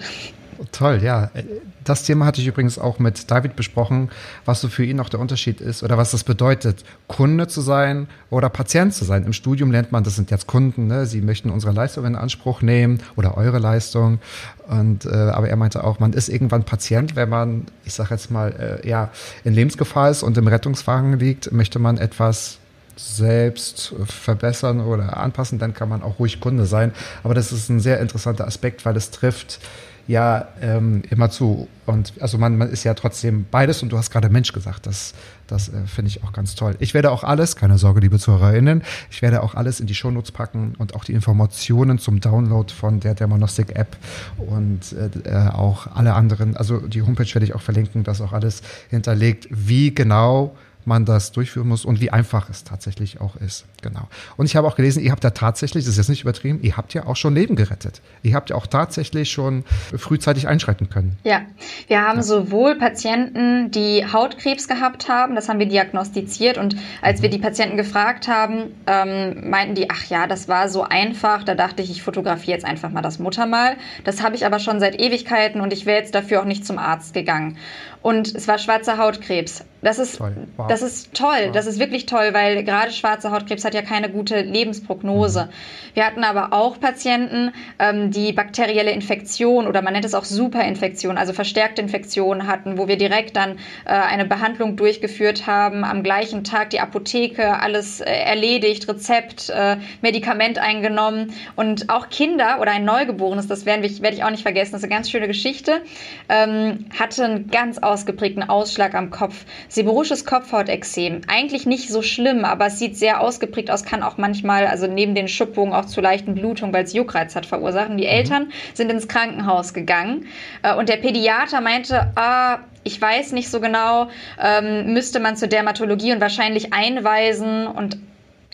Toll, ja. Das Thema hatte ich übrigens auch mit David besprochen, was so für ihn noch der Unterschied ist oder was das bedeutet, Kunde zu sein oder Patient zu sein. Im Studium lernt man, das sind jetzt Kunden, ne? sie möchten unsere Leistung in Anspruch nehmen oder eure Leistung. Und, äh, aber er meinte auch, man ist irgendwann Patient, wenn man, ich sage jetzt mal, äh, ja, in Lebensgefahr ist und im Rettungswagen liegt, möchte man etwas selbst verbessern oder anpassen, dann kann man auch ruhig Kunde sein. Aber das ist ein sehr interessanter Aspekt, weil es trifft ja ähm, immer zu. Und also man, man ist ja trotzdem beides und du hast gerade Mensch gesagt. Das, das äh, finde ich auch ganz toll. Ich werde auch alles, keine Sorge, liebe ZuhörerInnen, ich werde auch alles in die Shownotes packen und auch die Informationen zum Download von der Dermanostik App und äh, äh, auch alle anderen, also die Homepage werde ich auch verlinken, das auch alles hinterlegt, wie genau man das durchführen muss und wie einfach es tatsächlich auch ist. Genau. Und ich habe auch gelesen, ihr habt ja tatsächlich, das ist jetzt nicht übertrieben, ihr habt ja auch schon Leben gerettet. Ihr habt ja auch tatsächlich schon frühzeitig einschreiten können. Ja, wir haben ja. sowohl Patienten, die Hautkrebs gehabt haben, das haben wir diagnostiziert und als mhm. wir die Patienten gefragt haben, ähm, meinten die, ach ja, das war so einfach, da dachte ich, ich fotografiere jetzt einfach mal das Muttermal. Das habe ich aber schon seit Ewigkeiten und ich wäre jetzt dafür auch nicht zum Arzt gegangen. Und es war schwarzer Hautkrebs. Das ist, toll. Wow. das ist toll. Wow. Das ist wirklich toll, weil gerade schwarzer Hautkrebs hat ja keine gute Lebensprognose. Mhm. Wir hatten aber auch Patienten, ähm, die bakterielle Infektion oder man nennt es auch Superinfektion, also verstärkte Infektionen hatten, wo wir direkt dann äh, eine Behandlung durchgeführt haben, am gleichen Tag die Apotheke, alles äh, erledigt, Rezept, äh, Medikament eingenommen und auch Kinder oder ein Neugeborenes, das werde ich, werd ich auch nicht vergessen, das ist eine ganz schöne Geschichte, ähm, hatte ganz aus ausgeprägten Ausschlag am Kopf. Seborrhoisches Kopfhautexem. Eigentlich nicht so schlimm, aber es sieht sehr ausgeprägt aus, kann auch manchmal, also neben den Schuppungen auch zu leichten Blutungen, weil es Juckreiz hat, verursachen. Die mhm. Eltern sind ins Krankenhaus gegangen äh, und der Pädiater meinte, ah, ich weiß nicht so genau, ähm, müsste man zur Dermatologie und wahrscheinlich einweisen und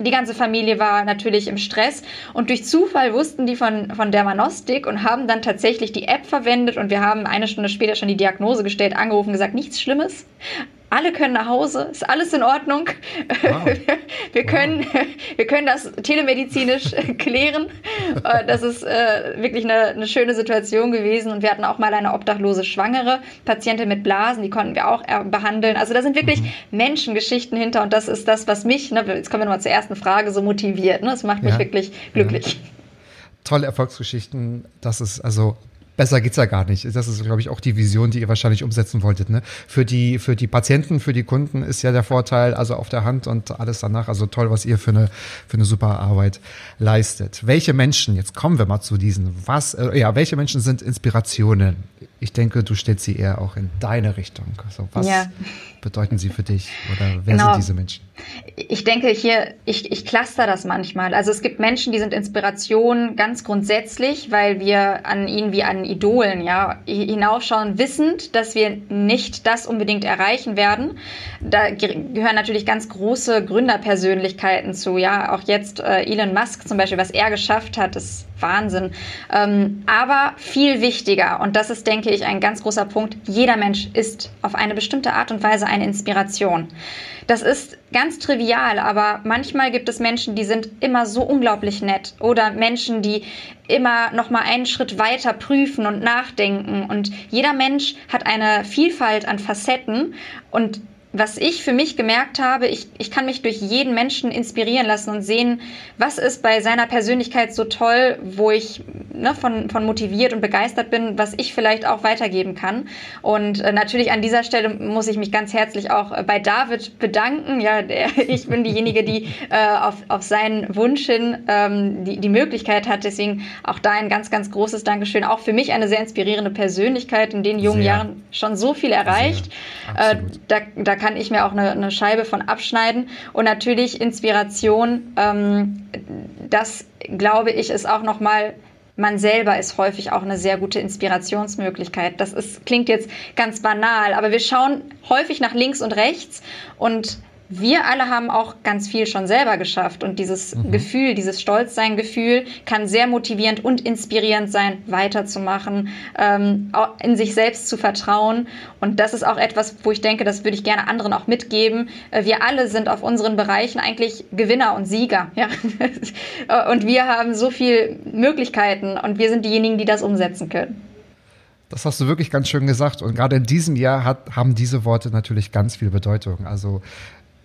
die ganze Familie war natürlich im Stress und durch Zufall wussten die von, von Dermanostik und haben dann tatsächlich die App verwendet und wir haben eine Stunde später schon die Diagnose gestellt, angerufen, gesagt, nichts Schlimmes alle können nach Hause, ist alles in Ordnung. Wow. Wir, können, wow. wir können das telemedizinisch klären. Äh, das ist äh, wirklich eine, eine, schöne Situation gewesen. Und wir hatten auch mal eine obdachlose Schwangere, Patientin mit Blasen, die konnten wir auch äh, behandeln. Also da sind wirklich mhm. Menschengeschichten hinter und das ist das, was mich, ne, jetzt kommen wir nochmal zur ersten Frage, so motiviert. Ne? Das macht mich ja. wirklich glücklich. Ja. Tolle Erfolgsgeschichten. Das ist also Besser geht's ja gar nicht. Das ist, glaube ich, auch die Vision, die ihr wahrscheinlich umsetzen wolltet. Ne? Für, die, für die Patienten, für die Kunden ist ja der Vorteil also auf der Hand und alles danach. Also toll, was ihr für eine, für eine super Arbeit leistet. Welche Menschen, jetzt kommen wir mal zu diesen, was, äh, ja, welche Menschen sind Inspirationen? Ich denke, du stellst sie eher auch in deine Richtung. Also was ja. bedeuten sie für dich oder wer genau. sind diese Menschen? Ich denke hier, ich, ich cluster das manchmal. Also es gibt Menschen, die sind Inspiration ganz grundsätzlich, weil wir an ihnen wie an Idolen ja hinaufschauen, wissend, dass wir nicht das unbedingt erreichen werden. Da gehören natürlich ganz große Gründerpersönlichkeiten zu. Ja, auch jetzt äh, Elon Musk zum Beispiel, was er geschafft hat, ist Wahnsinn. Ähm, aber viel wichtiger und das ist denke ich, ein ganz großer Punkt. Jeder Mensch ist auf eine bestimmte Art und Weise eine Inspiration. Das ist ganz trivial, aber manchmal gibt es Menschen, die sind immer so unglaublich nett oder Menschen, die immer noch mal einen Schritt weiter prüfen und nachdenken und jeder Mensch hat eine Vielfalt an Facetten und was ich für mich gemerkt habe, ich, ich kann mich durch jeden Menschen inspirieren lassen und sehen, was ist bei seiner Persönlichkeit so toll, wo ich ne, von, von motiviert und begeistert bin, was ich vielleicht auch weitergeben kann. Und äh, natürlich an dieser Stelle muss ich mich ganz herzlich auch äh, bei David bedanken. Ja, der, ich bin diejenige, die äh, auf, auf seinen Wunsch hin ähm, die, die Möglichkeit hat. Deswegen auch da ein ganz, ganz großes Dankeschön. Auch für mich eine sehr inspirierende Persönlichkeit, in den jungen sehr. Jahren schon so viel erreicht. Äh, da, da kann ich mir auch eine, eine Scheibe von abschneiden. Und natürlich Inspiration, ähm, das glaube ich, ist auch nochmal man selber ist häufig auch eine sehr gute Inspirationsmöglichkeit. Das ist, klingt jetzt ganz banal, aber wir schauen häufig nach links und rechts und wir alle haben auch ganz viel schon selber geschafft und dieses mhm. Gefühl, dieses Stolzsein-Gefühl kann sehr motivierend und inspirierend sein, weiterzumachen, ähm, in sich selbst zu vertrauen. Und das ist auch etwas, wo ich denke, das würde ich gerne anderen auch mitgeben. Äh, wir alle sind auf unseren Bereichen eigentlich Gewinner und Sieger. Ja? und wir haben so viele Möglichkeiten und wir sind diejenigen, die das umsetzen können. Das hast du wirklich ganz schön gesagt. Und gerade in diesem Jahr hat, haben diese Worte natürlich ganz viel Bedeutung. Also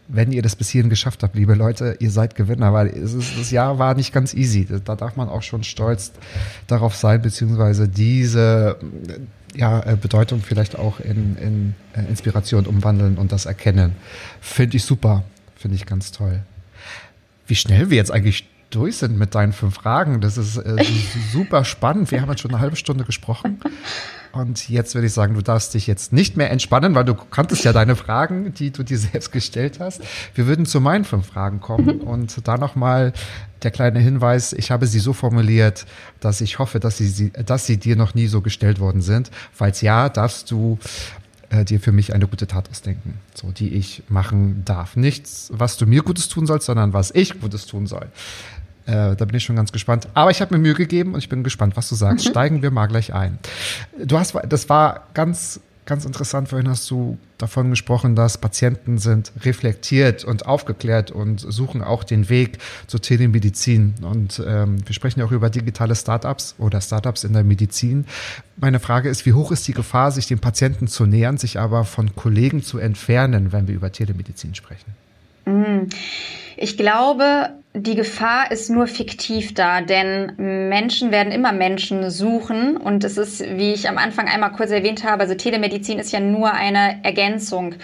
wenn ihr das bis hierhin geschafft habt, liebe Leute, ihr seid Gewinner, weil ist, das Jahr war nicht ganz easy. Da darf man auch schon stolz darauf sein, beziehungsweise diese ja, äh, Bedeutung vielleicht auch in, in äh, Inspiration umwandeln und das erkennen. Finde ich super, finde ich ganz toll. Wie schnell wir jetzt eigentlich durch sind mit deinen fünf Fragen. Das ist äh, super spannend. Wir haben jetzt schon eine halbe Stunde gesprochen. Und jetzt würde ich sagen, du darfst dich jetzt nicht mehr entspannen, weil du kanntest ja deine Fragen, die du dir selbst gestellt hast. Wir würden zu meinen fünf Fragen kommen. Mhm. Und da nochmal der kleine Hinweis, ich habe sie so formuliert, dass ich hoffe, dass sie, dass sie dir noch nie so gestellt worden sind. Falls ja, darfst du äh, dir für mich eine gute Tat ausdenken, so die ich machen darf. Nichts, was du mir Gutes tun sollst, sondern was ich Gutes tun soll. Äh, da bin ich schon ganz gespannt. Aber ich habe mir Mühe gegeben und ich bin gespannt, was du sagst. Mhm. Steigen wir mal gleich ein. Du hast, das war ganz, ganz interessant. Vorhin hast du davon gesprochen, dass Patienten sind reflektiert und aufgeklärt und suchen auch den Weg zur Telemedizin. Und ähm, wir sprechen ja auch über digitale Startups oder Startups in der Medizin. Meine Frage ist, wie hoch ist die Gefahr, sich dem Patienten zu nähern, sich aber von Kollegen zu entfernen, wenn wir über Telemedizin sprechen? Mhm. Ich glaube, die Gefahr ist nur fiktiv da, denn Menschen werden immer Menschen suchen und es ist, wie ich am Anfang einmal kurz erwähnt habe, also Telemedizin ist ja nur eine Ergänzung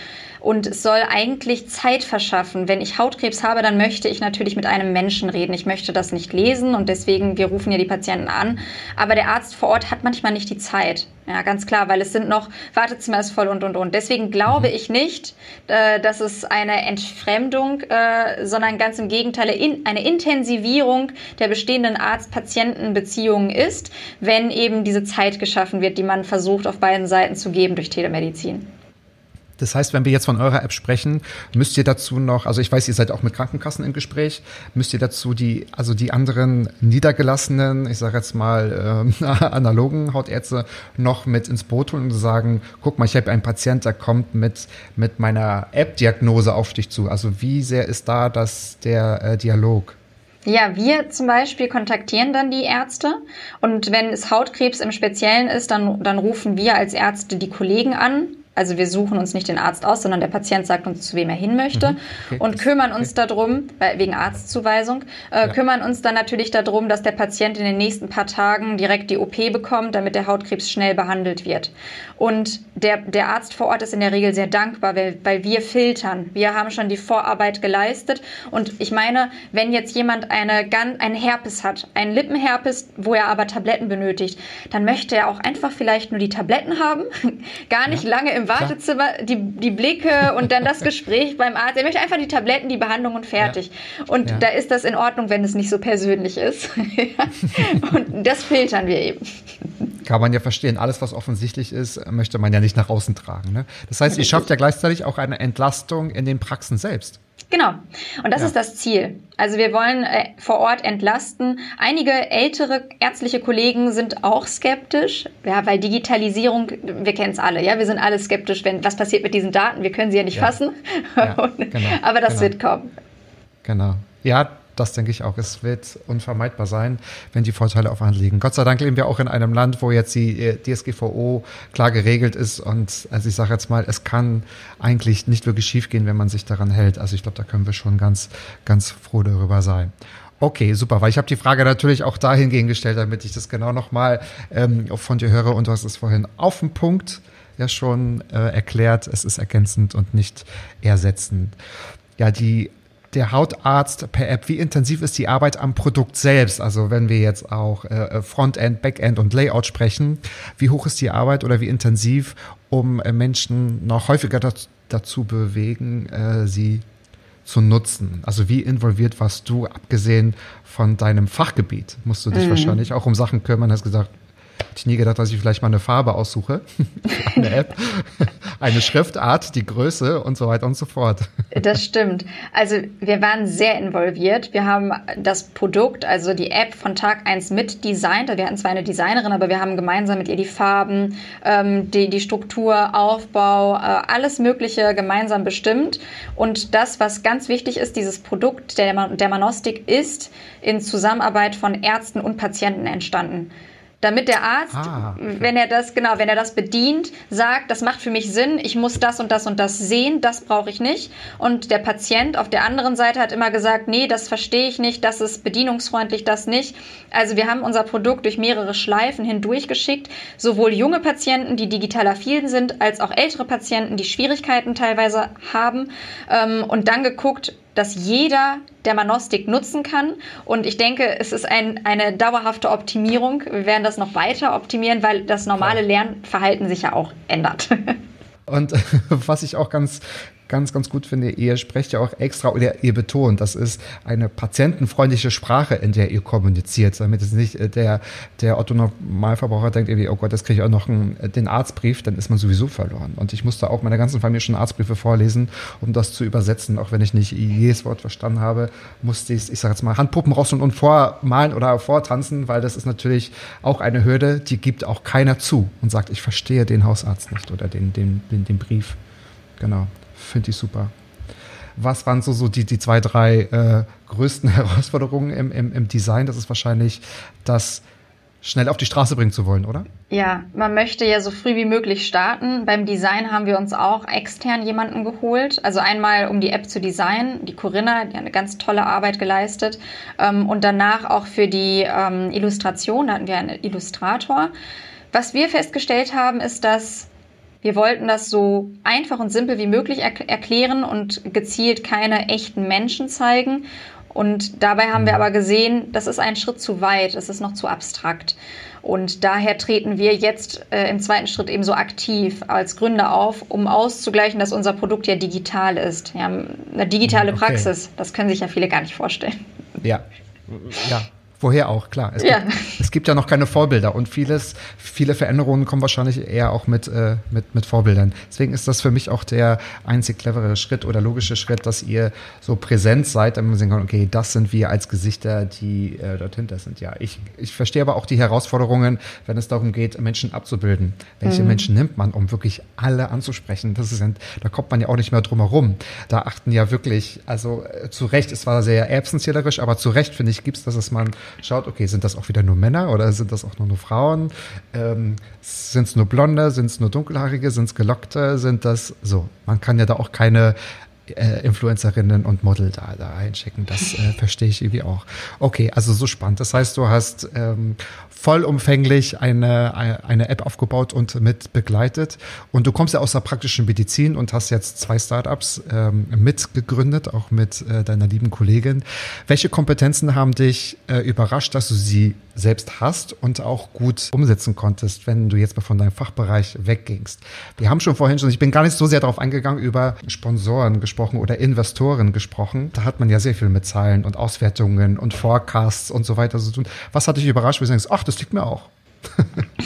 und es soll eigentlich Zeit verschaffen. Wenn ich Hautkrebs habe, dann möchte ich natürlich mit einem Menschen reden. Ich möchte das nicht lesen und deswegen, wir rufen ja die Patienten an. Aber der Arzt vor Ort hat manchmal nicht die Zeit. Ja, ganz klar, weil es sind noch, Wartezimmer ist voll und und und. Deswegen glaube mhm. ich nicht, äh, dass es eine Entfremdung, äh, sondern ganz im Gegenteil eine Intensivierung der bestehenden Arzt-Patienten-Beziehungen ist, wenn eben diese Zeit geschaffen wird, die man versucht auf beiden Seiten zu geben durch Telemedizin. Das heißt, wenn wir jetzt von eurer App sprechen, müsst ihr dazu noch, also ich weiß, ihr seid auch mit Krankenkassen im Gespräch, müsst ihr dazu die, also die anderen niedergelassenen, ich sage jetzt mal äh, analogen Hautärzte noch mit ins Boot holen und sagen, guck mal, ich habe einen Patient, der kommt mit, mit meiner App-Diagnose auf dich zu. Also wie sehr ist da das der äh, Dialog? Ja, wir zum Beispiel kontaktieren dann die Ärzte und wenn es Hautkrebs im Speziellen ist, dann, dann rufen wir als Ärzte die Kollegen an also wir suchen uns nicht den Arzt aus, sondern der Patient sagt uns, zu wem er hin möchte mhm. okay. und kümmern uns okay. darum, wegen Arztzuweisung, äh, ja. kümmern uns dann natürlich darum, dass der Patient in den nächsten paar Tagen direkt die OP bekommt, damit der Hautkrebs schnell behandelt wird. Und der, der Arzt vor Ort ist in der Regel sehr dankbar, weil, weil wir filtern. Wir haben schon die Vorarbeit geleistet. Und ich meine, wenn jetzt jemand eine, einen Herpes hat, einen Lippenherpes, wo er aber Tabletten benötigt, dann möchte er auch einfach vielleicht nur die Tabletten haben, gar nicht ja. lange im im Wartezimmer die, die Blicke und dann das Gespräch beim Arzt. Er möchte einfach die Tabletten, die Behandlung und fertig. Ja. Und ja. da ist das in Ordnung, wenn es nicht so persönlich ist. und das filtern wir eben. Kann man ja verstehen. Alles, was offensichtlich ist, möchte man ja nicht nach außen tragen. Ne? Das heißt, ihr schafft ja gleichzeitig auch eine Entlastung in den Praxen selbst. Genau. Und das ja. ist das Ziel. Also wir wollen äh, vor Ort entlasten. Einige ältere ärztliche Kollegen sind auch skeptisch, ja, weil Digitalisierung, wir kennen es alle, ja, wir sind alle skeptisch, wenn was passiert mit diesen Daten, wir können sie ja nicht ja. fassen. Genau, Aber das genau. wird kommen. Genau. Ja, das denke ich auch. Es wird unvermeidbar sein, wenn die Vorteile auf Hand liegen. Gott sei Dank leben wir auch in einem Land, wo jetzt die äh, DSGVO klar geregelt ist. Und also ich sage jetzt mal, es kann eigentlich nicht wirklich schiefgehen, wenn man sich daran hält. Also ich glaube, da können wir schon ganz, ganz froh darüber sein. Okay, super, weil ich habe die Frage natürlich auch dahingehend gestellt, damit ich das genau nochmal ähm, von dir höre. Und du hast es vorhin auf den Punkt ja schon äh, erklärt. Es ist ergänzend und nicht ersetzend. Ja, die der Hautarzt per App, wie intensiv ist die Arbeit am Produkt selbst? Also wenn wir jetzt auch äh, Frontend, Backend und Layout sprechen, wie hoch ist die Arbeit oder wie intensiv, um äh, Menschen noch häufiger dazu, dazu bewegen, äh, sie zu nutzen? Also wie involviert warst du, abgesehen von deinem Fachgebiet? Musst du dich mhm. wahrscheinlich auch um Sachen kümmern, hast gesagt, Hätte ich nie gedacht, dass ich vielleicht mal eine Farbe aussuche, eine App, eine Schriftart, die Größe und so weiter und so fort. Das stimmt. Also wir waren sehr involviert. Wir haben das Produkt, also die App von Tag 1 mit designt. Wir hatten zwar eine Designerin, aber wir haben gemeinsam mit ihr die Farben, ähm, die, die Struktur, Aufbau, äh, alles Mögliche gemeinsam bestimmt. Und das, was ganz wichtig ist, dieses Produkt der Dermanostik ist in Zusammenarbeit von Ärzten und Patienten entstanden damit der Arzt, ah, okay. wenn er das genau, wenn er das bedient, sagt, das macht für mich Sinn, ich muss das und das und das sehen, das brauche ich nicht. Und der Patient auf der anderen Seite hat immer gesagt, nee, das verstehe ich nicht, das ist bedienungsfreundlich, das nicht. Also wir haben unser Produkt durch mehrere Schleifen hindurch geschickt, sowohl junge Patienten, die digital affin sind, als auch ältere Patienten, die Schwierigkeiten teilweise haben, ähm, und dann geguckt, dass jeder Dermanostik nutzen kann. Und ich denke, es ist ein, eine dauerhafte Optimierung. Wir werden das noch weiter optimieren, weil das normale Lernverhalten sich ja auch ändert. Und was ich auch ganz ganz, ganz gut finde, ihr sprecht ja auch extra oder ihr betont, das ist eine patientenfreundliche Sprache, in der ihr kommuniziert, damit es nicht äh, der, der Otto Normalverbraucher denkt irgendwie, oh Gott, jetzt kriege ich auch noch einen, äh, den Arztbrief, dann ist man sowieso verloren. Und ich musste auch meiner ganzen Familie schon Arztbriefe vorlesen, um das zu übersetzen, auch wenn ich nicht jedes Wort verstanden habe, musste ich, ich sage jetzt mal, Handpuppen raus und vormalen oder vortanzen, weil das ist natürlich auch eine Hürde, die gibt auch keiner zu und sagt, ich verstehe den Hausarzt nicht oder den, den, den, den Brief. Genau finde ich super. Was waren so, so die, die zwei, drei äh, größten Herausforderungen im, im, im Design? Das ist wahrscheinlich das schnell auf die Straße bringen zu wollen, oder? Ja, man möchte ja so früh wie möglich starten. Beim Design haben wir uns auch extern jemanden geholt. Also einmal, um die App zu designen, die Corinna, die hat eine ganz tolle Arbeit geleistet. Ähm, und danach auch für die ähm, Illustration, da hatten wir einen Illustrator. Was wir festgestellt haben, ist, dass wir wollten das so einfach und simpel wie möglich er erklären und gezielt keine echten Menschen zeigen. Und dabei haben wir mhm. aber gesehen, das ist ein Schritt zu weit, es ist noch zu abstrakt. Und daher treten wir jetzt äh, im zweiten Schritt eben so aktiv als Gründer auf, um auszugleichen, dass unser Produkt ja digital ist. Wir haben eine digitale okay. Praxis. Das können sich ja viele gar nicht vorstellen. Ja, ja, Woher auch, klar. Es, ja. gibt, es gibt ja noch keine Vorbilder und vieles, viele Veränderungen kommen wahrscheinlich eher auch mit, äh, mit, mit Vorbildern. Deswegen ist das für mich auch der einzig clevere Schritt oder logische Schritt, dass ihr so präsent seid, damit man sehen kann, okay, das sind wir als Gesichter, die äh, dort hinter sind. Ja, ich, ich verstehe aber auch die Herausforderungen, wenn es darum geht, Menschen abzubilden. Welche mhm. Menschen nimmt man, um wirklich alle anzusprechen? Das ist, da kommt man ja auch nicht mehr drum herum. Da achten ja wirklich, also äh, zu Recht, es war sehr erbsenzählerisch, aber zu Recht, finde ich, gibt es, dass es man schaut, okay, sind das auch wieder nur Männer oder sind das auch nur, nur Frauen? Ähm, sind es nur Blonde? Sind es nur Dunkelhaarige? Sind es Gelockte? Sind das so? Man kann ja da auch keine äh, Influencerinnen und Model da, da einschicken. Das äh, verstehe ich irgendwie auch. Okay, also so spannend. Das heißt, du hast ähm, vollumfänglich eine, eine App aufgebaut und mit begleitet. Und du kommst ja aus der praktischen Medizin und hast jetzt zwei Startups ähm, mitgegründet, auch mit äh, deiner lieben Kollegin. Welche Kompetenzen haben dich äh, überrascht, dass du sie selbst hast und auch gut umsetzen konntest, wenn du jetzt mal von deinem Fachbereich weggingst? Wir haben schon vorhin schon, ich bin gar nicht so sehr darauf eingegangen, über Sponsoren gesprochen oder Investoren gesprochen. Da hat man ja sehr viel mit Zahlen und Auswertungen und Forecasts und so weiter zu tun. Was hat dich überrascht, wo du denkst, ach, das liegt mir auch?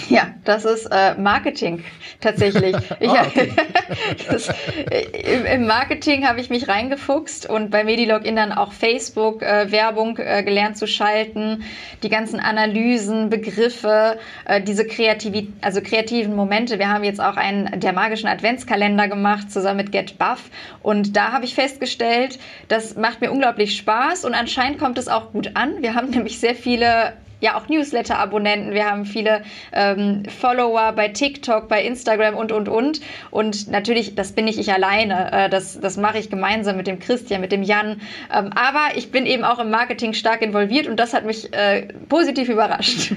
Ja, das ist äh, Marketing tatsächlich. Ich, ah, okay. das, äh, Im Marketing habe ich mich reingefuchst und bei Medilogin dann auch Facebook äh, Werbung äh, gelernt zu schalten, die ganzen Analysen, Begriffe, äh, diese kreativi also kreativen Momente. Wir haben jetzt auch einen der magischen Adventskalender gemacht zusammen mit Get Buff und da habe ich festgestellt, das macht mir unglaublich Spaß und anscheinend kommt es auch gut an. Wir haben nämlich sehr viele ja auch Newsletter-Abonnenten, wir haben viele ähm, Follower bei TikTok, bei Instagram und, und, und. Und natürlich, das bin nicht ich alleine, äh, das, das mache ich gemeinsam mit dem Christian, mit dem Jan. Ähm, aber ich bin eben auch im Marketing stark involviert und das hat mich äh, positiv überrascht.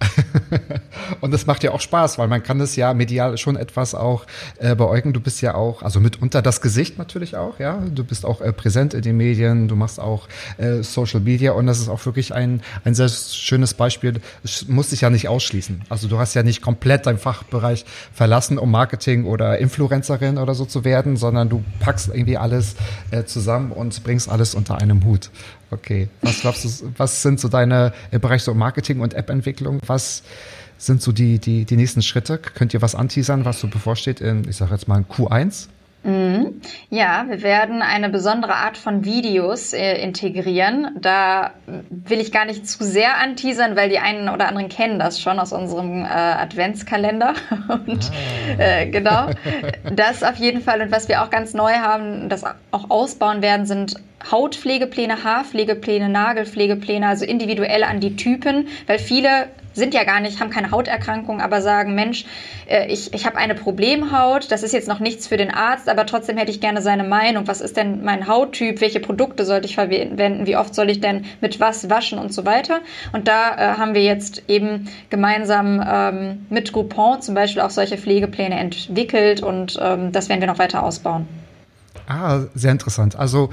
und das macht ja auch Spaß, weil man kann das ja medial schon etwas auch äh, bei Eugen, du bist ja auch, also mitunter das Gesicht natürlich auch, ja. Du bist auch äh, präsent in den Medien, du machst auch äh, Social Media und das ist auch wirklich ein, ein sehr schönes Beispiel. Es muss sich ja nicht ausschließen. Also du hast ja nicht komplett deinen Fachbereich verlassen, um Marketing oder Influencerin oder so zu werden, sondern du packst irgendwie alles äh, zusammen und bringst alles unter einem Hut. Okay. Was glaubst du, was sind so deine im äh, Bereich so Marketing und App-Entwicklung? Was sind so die, die, die nächsten Schritte? Könnt ihr was anteasern, was so bevorsteht in, ich sage jetzt mal, Q1? Mhm. Ja, wir werden eine besondere Art von Videos äh, integrieren. Da will ich gar nicht zu sehr anteasern, weil die einen oder anderen kennen das schon aus unserem äh, Adventskalender. Und ah. äh, genau, das auf jeden Fall. Und was wir auch ganz neu haben, das auch ausbauen werden, sind Hautpflegepläne, Haarpflegepläne, Nagelpflegepläne, also individuell an die Typen, weil viele sind ja gar nicht, haben keine Hauterkrankung, aber sagen, Mensch, äh, ich, ich habe eine Problemhaut, das ist jetzt noch nichts für den Arzt, aber trotzdem hätte ich gerne seine Meinung. Was ist denn mein Hauttyp? Welche Produkte sollte ich verwenden? Wie oft soll ich denn mit was waschen und so weiter? Und da äh, haben wir jetzt eben gemeinsam ähm, mit Groupon zum Beispiel auch solche Pflegepläne entwickelt und ähm, das werden wir noch weiter ausbauen. Ah, sehr interessant. Also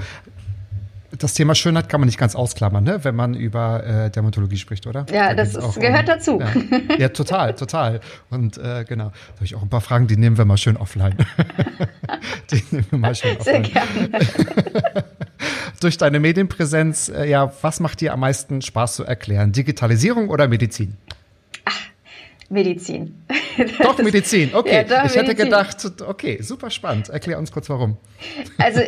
das Thema Schönheit kann man nicht ganz ausklammern, ne? wenn man über äh, Dermatologie spricht, oder? Ja, da das ist, gehört um, dazu. Ja. ja, total, total. Und äh, genau, da habe ich auch ein paar Fragen, die nehmen wir mal schön offline. die nehmen wir mal schön offline. Sehr gerne. Durch deine Medienpräsenz, äh, ja, was macht dir am meisten Spaß zu erklären? Digitalisierung oder Medizin? Medizin. Doch, Medizin, okay. Ja, doch, ich Medizin. hätte gedacht, okay, super spannend. Erklär uns kurz warum. Also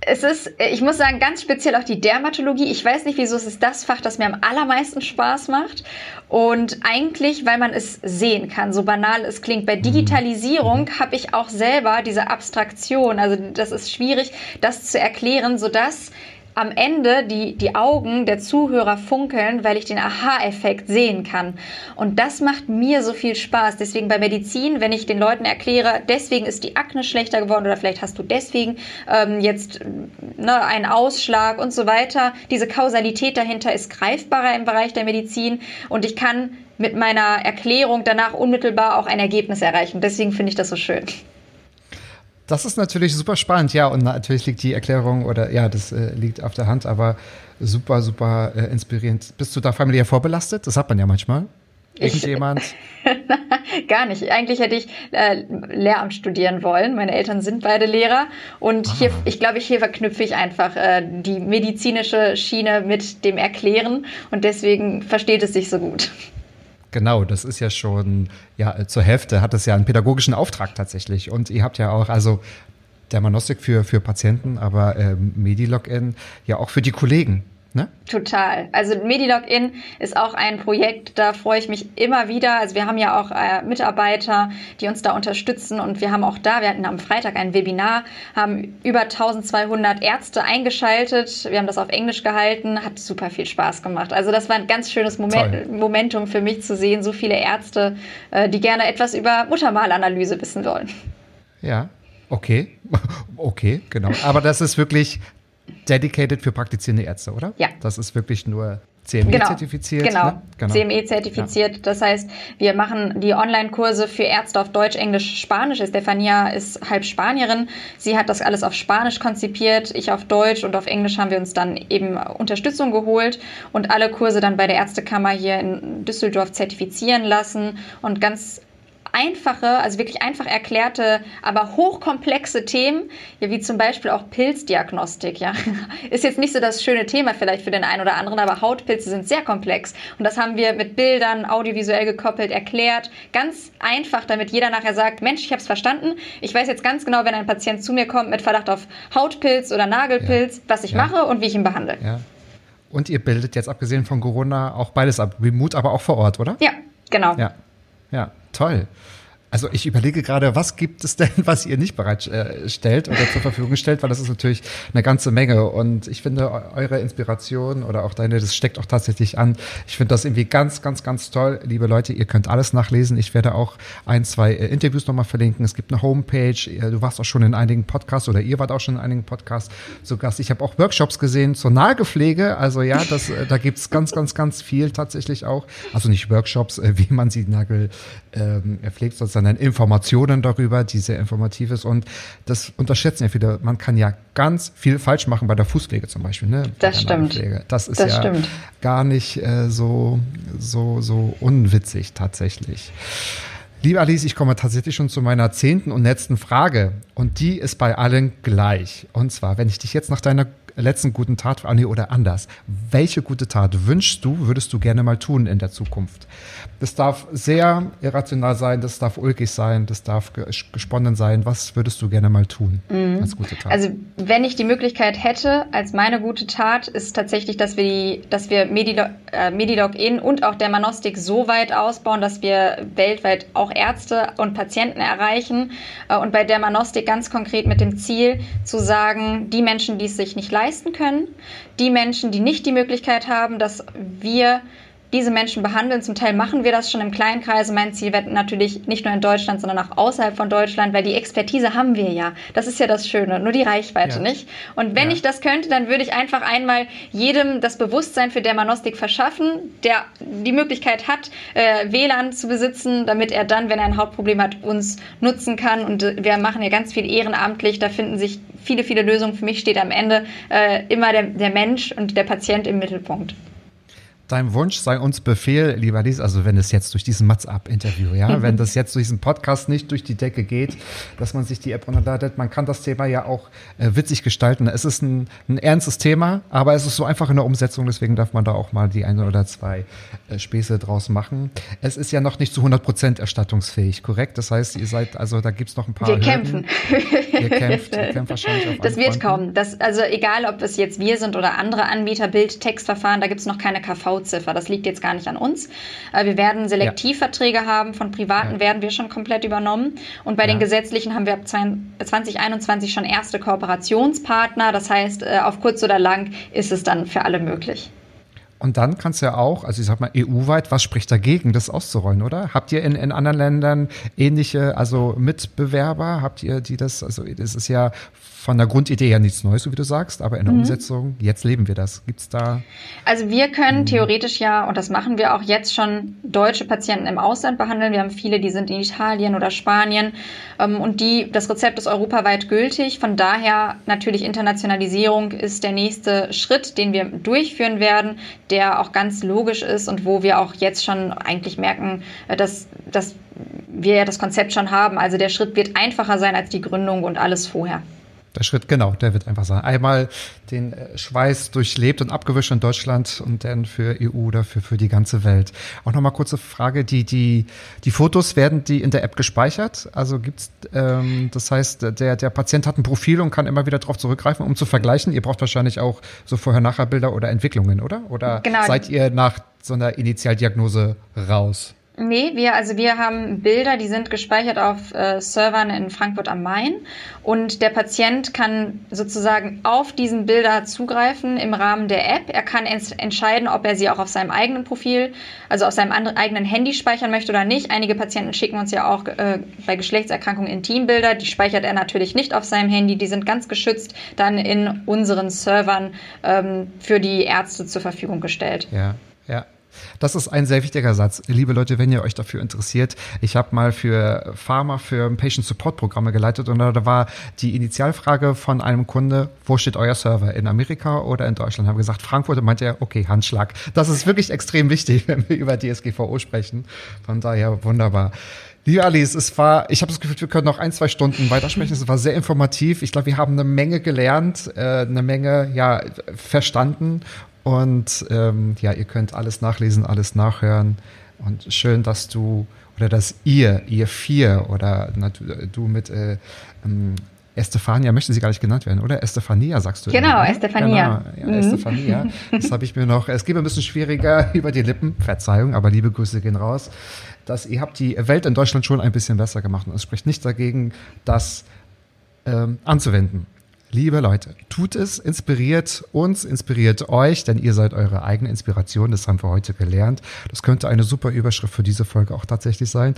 es ist, ich muss sagen, ganz speziell auch die Dermatologie. Ich weiß nicht, wieso es ist das Fach, das mir am allermeisten Spaß macht. Und eigentlich, weil man es sehen kann, so banal es klingt. Bei Digitalisierung mhm. habe ich auch selber diese Abstraktion. Also das ist schwierig, das zu erklären, sodass am Ende die, die Augen der Zuhörer funkeln, weil ich den Aha-Effekt sehen kann. Und das macht mir so viel Spaß. Deswegen bei Medizin, wenn ich den Leuten erkläre, deswegen ist die Akne schlechter geworden oder vielleicht hast du deswegen ähm, jetzt ne, einen Ausschlag und so weiter. Diese Kausalität dahinter ist greifbarer im Bereich der Medizin und ich kann mit meiner Erklärung danach unmittelbar auch ein Ergebnis erreichen. Deswegen finde ich das so schön. Das ist natürlich super spannend, ja. Und natürlich liegt die Erklärung oder ja, das äh, liegt auf der Hand, aber super, super äh, inspirierend. Bist du da familiär vorbelastet? Das hat man ja manchmal. Irgendjemand? Ich, gar nicht. Eigentlich hätte ich äh, Lehramt studieren wollen. Meine Eltern sind beide Lehrer. Und ah. hier, ich glaube, hier verknüpfe ich einfach äh, die medizinische Schiene mit dem Erklären. Und deswegen versteht es sich so gut. Genau, das ist ja schon, ja, zur Hälfte hat es ja einen pädagogischen Auftrag tatsächlich. Und ihr habt ja auch, also Dermanostik für, für Patienten, aber ähm, Medilogin ja auch für die Kollegen. Ne? Total. Also MediLogin ist auch ein Projekt, da freue ich mich immer wieder. Also wir haben ja auch äh, Mitarbeiter, die uns da unterstützen und wir haben auch da, wir hatten am Freitag ein Webinar, haben über 1200 Ärzte eingeschaltet. Wir haben das auf Englisch gehalten, hat super viel Spaß gemacht. Also das war ein ganz schönes Moment, Momentum für mich zu sehen, so viele Ärzte, äh, die gerne etwas über Muttermalanalyse wissen wollen. Ja, okay, okay, genau. Aber das ist wirklich dedicated für praktizierende Ärzte, oder? Ja. Das ist wirklich nur CME-zertifiziert. Genau, ne? genau. CME-zertifiziert. Ja. Das heißt, wir machen die Online-Kurse für Ärzte auf Deutsch, Englisch, Spanisch. Stefania ist halb Spanierin. Sie hat das alles auf Spanisch konzipiert, ich auf Deutsch und auf Englisch haben wir uns dann eben Unterstützung geholt und alle Kurse dann bei der Ärztekammer hier in Düsseldorf zertifizieren lassen und ganz einfache, also wirklich einfach erklärte, aber hochkomplexe Themen, ja, wie zum Beispiel auch Pilzdiagnostik, ja. Ist jetzt nicht so das schöne Thema vielleicht für den einen oder anderen, aber Hautpilze sind sehr komplex. Und das haben wir mit Bildern, audiovisuell gekoppelt, erklärt. Ganz einfach, damit jeder nachher sagt, Mensch, ich habe es verstanden. Ich weiß jetzt ganz genau, wenn ein Patient zu mir kommt mit Verdacht auf Hautpilz oder Nagelpilz, ja. was ich ja. mache und wie ich ihn behandle. Ja. Und ihr bildet jetzt abgesehen von Corona auch beides ab. Remote, aber auch vor Ort, oder? Ja, genau. Ja, ja toll. Also ich überlege gerade, was gibt es denn, was ihr nicht bereitstellt oder zur Verfügung stellt, weil das ist natürlich eine ganze Menge. Und ich finde eure Inspiration oder auch deine, das steckt auch tatsächlich an. Ich finde das irgendwie ganz, ganz, ganz toll. Liebe Leute, ihr könnt alles nachlesen. Ich werde auch ein, zwei äh, Interviews nochmal verlinken. Es gibt eine Homepage. Du warst auch schon in einigen Podcasts oder ihr wart auch schon in einigen Podcasts zu Gast. Ich habe auch Workshops gesehen zur Nagelpflege. Also ja, das, äh, da gibt's ganz, ganz, ganz viel tatsächlich auch. Also nicht Workshops, äh, wie man sie Nagel ähm, pflegt, sondern Informationen darüber, die sehr informativ ist. Und das unterschätzen ja viele. Man kann ja ganz viel falsch machen bei der Fußpflege zum Beispiel. Ne? Das stimmt. Das ist das ja stimmt. gar nicht äh, so, so, so unwitzig tatsächlich. Liebe Alice, ich komme tatsächlich schon zu meiner zehnten und letzten Frage. Und die ist bei allen gleich. Und zwar, wenn ich dich jetzt nach deiner letzten guten Tat, ah, nee, oder anders. Welche gute Tat wünschst du, würdest du gerne mal tun in der Zukunft? Das darf sehr irrational sein, das darf ulkig sein, das darf gesponnen sein. Was würdest du gerne mal tun mhm. als gute Tat? Also, wenn ich die Möglichkeit hätte, als meine gute Tat, ist tatsächlich, dass wir, die, dass wir Medilog, äh, Medilog-In und auch Dermanostik so weit ausbauen, dass wir weltweit auch Ärzte und Patienten erreichen. Äh, und bei Dermanostik ganz konkret mit dem Ziel zu sagen, die Menschen, die es sich nicht leisten, leisten können. Die Menschen, die nicht die Möglichkeit haben, dass wir diese Menschen behandeln. Zum Teil machen wir das schon im kleinen Kreise. Mein Ziel wird natürlich nicht nur in Deutschland, sondern auch außerhalb von Deutschland, weil die Expertise haben wir ja. Das ist ja das Schöne, nur die Reichweite ja. nicht. Und wenn ja. ich das könnte, dann würde ich einfach einmal jedem das Bewusstsein für Dermanostik verschaffen, der die Möglichkeit hat, äh, WLAN zu besitzen, damit er dann, wenn er ein Hautproblem hat, uns nutzen kann. Und äh, wir machen ja ganz viel ehrenamtlich. Da finden sich viele, viele Lösungen. Für mich steht am Ende äh, immer der, der Mensch und der Patient im Mittelpunkt dein Wunsch sei uns Befehl, lieber Lies, also wenn es jetzt durch diesen Mats-Up-Interview, ja, wenn das jetzt durch diesen Podcast nicht durch die Decke geht, dass man sich die App runterladet, man kann das Thema ja auch äh, witzig gestalten. Es ist ein, ein, ernstes Thema, aber es ist so einfach in der Umsetzung, deswegen darf man da auch mal die eine oder zwei äh, Späße draus machen. Es ist ja noch nicht zu 100 Prozent erstattungsfähig, korrekt? Das heißt, ihr seid, also da gibt es noch ein paar Wir Hürden. kämpfen. ihr kämpft, ihr kämpft wahrscheinlich auf Das wird kommen. Das, also egal, ob es jetzt wir sind oder andere Anbieter, Bild, Textverfahren, da gibt es noch keine KV Bauziffer. Das liegt jetzt gar nicht an uns. Äh, wir werden Selektivverträge ja. haben, von Privaten ja. werden wir schon komplett übernommen. Und bei ja. den gesetzlichen haben wir ab 2021 schon erste Kooperationspartner. Das heißt, äh, auf kurz oder lang ist es dann für alle möglich. Und dann kannst du ja auch, also ich sag mal EU-weit, was spricht dagegen, das auszurollen, oder? Habt ihr in, in anderen Ländern ähnliche, also Mitbewerber? Habt ihr die das, also das ist ja von der Grundidee ja nichts Neues, so wie du sagst, aber in der mhm. Umsetzung, jetzt leben wir das. Gibt's da? Also wir können mhm. theoretisch ja, und das machen wir auch jetzt schon, deutsche Patienten im Ausland behandeln. Wir haben viele, die sind in Italien oder Spanien ähm, und die, das Rezept ist europaweit gültig. Von daher natürlich Internationalisierung ist der nächste Schritt, den wir durchführen werden, der auch ganz logisch ist und wo wir auch jetzt schon eigentlich merken, äh, dass, dass wir ja das Konzept schon haben. Also der Schritt wird einfacher sein als die Gründung und alles vorher. Der Schritt, genau, der wird einfach sein. Einmal den äh, Schweiß durchlebt und abgewischt in Deutschland und dann für EU oder für, für die ganze Welt. Auch nochmal kurze Frage, die, die, die Fotos werden die in der App gespeichert? Also gibt's, ähm, das heißt, der, der Patient hat ein Profil und kann immer wieder darauf zurückgreifen, um zu vergleichen. Ihr braucht wahrscheinlich auch so Vorher-Nachher-Bilder oder Entwicklungen, oder? Oder genau. seid ihr nach so einer Initialdiagnose raus? Nee, wir, also wir haben Bilder, die sind gespeichert auf äh, Servern in Frankfurt am Main und der Patient kann sozusagen auf diesen Bilder zugreifen im Rahmen der App. Er kann entscheiden, ob er sie auch auf seinem eigenen Profil, also auf seinem eigenen Handy speichern möchte oder nicht. Einige Patienten schicken uns ja auch äh, bei Geschlechtserkrankungen Intimbilder, die speichert er natürlich nicht auf seinem Handy, die sind ganz geschützt dann in unseren Servern ähm, für die Ärzte zur Verfügung gestellt. Ja, ja. Das ist ein sehr wichtiger Satz. Liebe Leute, wenn ihr euch dafür interessiert, ich habe mal für Pharma für Patient Support Programme geleitet und da war die Initialfrage von einem Kunde, wo steht euer Server? In Amerika oder in Deutschland? Haben gesagt Frankfurt und meinte er, okay, Handschlag. Das ist wirklich extrem wichtig, wenn wir über DSGVO sprechen. Von daher wunderbar. Liebe Alice, es war, ich habe das Gefühl, wir können noch ein, zwei Stunden weitersprechen. Es war sehr informativ. Ich glaube, wir haben eine Menge gelernt, äh, eine Menge ja verstanden. Und ähm, ja, ihr könnt alles nachlesen, alles nachhören. Und schön, dass du oder dass ihr, ihr vier oder na, du mit äh, ähm, Estefania möchte sie gar nicht genannt werden, oder? Estefania sagst du. Genau, immer, Estefania. Genau, ja, mhm. Estefania. Das habe ich mir noch, es geht ein bisschen schwieriger über die Lippen, Verzeihung, aber liebe Grüße gehen raus, dass ihr habt die Welt in Deutschland schon ein bisschen besser gemacht und es spricht nicht dagegen, das ähm, anzuwenden. Liebe Leute, tut es, inspiriert uns, inspiriert euch, denn ihr seid eure eigene Inspiration, das haben wir heute gelernt. Das könnte eine super Überschrift für diese Folge auch tatsächlich sein.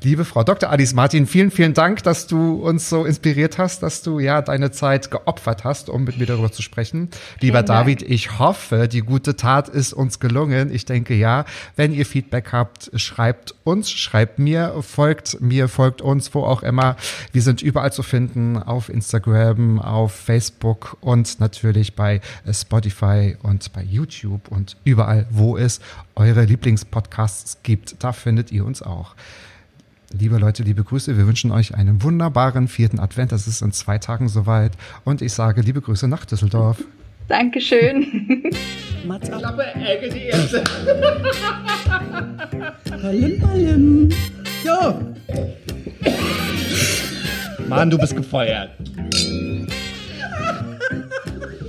Liebe Frau Dr. Alice Martin, vielen, vielen Dank, dass du uns so inspiriert hast, dass du ja deine Zeit geopfert hast, um mit mir darüber zu sprechen. Lieber David, ich hoffe, die gute Tat ist uns gelungen. Ich denke ja. Wenn ihr Feedback habt, schreibt uns, schreibt mir, folgt mir, folgt uns, wo auch immer. Wir sind überall zu finden, auf Instagram, auf auf Facebook und natürlich bei äh, Spotify und bei YouTube und überall, wo es eure Lieblingspodcasts gibt. Da findet ihr uns auch. Liebe Leute, liebe Grüße. Wir wünschen euch einen wunderbaren vierten Advent. Das ist in zwei Tagen soweit. Und ich sage liebe Grüße nach Düsseldorf. Dankeschön. Mats Klappe, Ecke, die erste. Palim, palim. Jo. Mann, du bist gefeuert.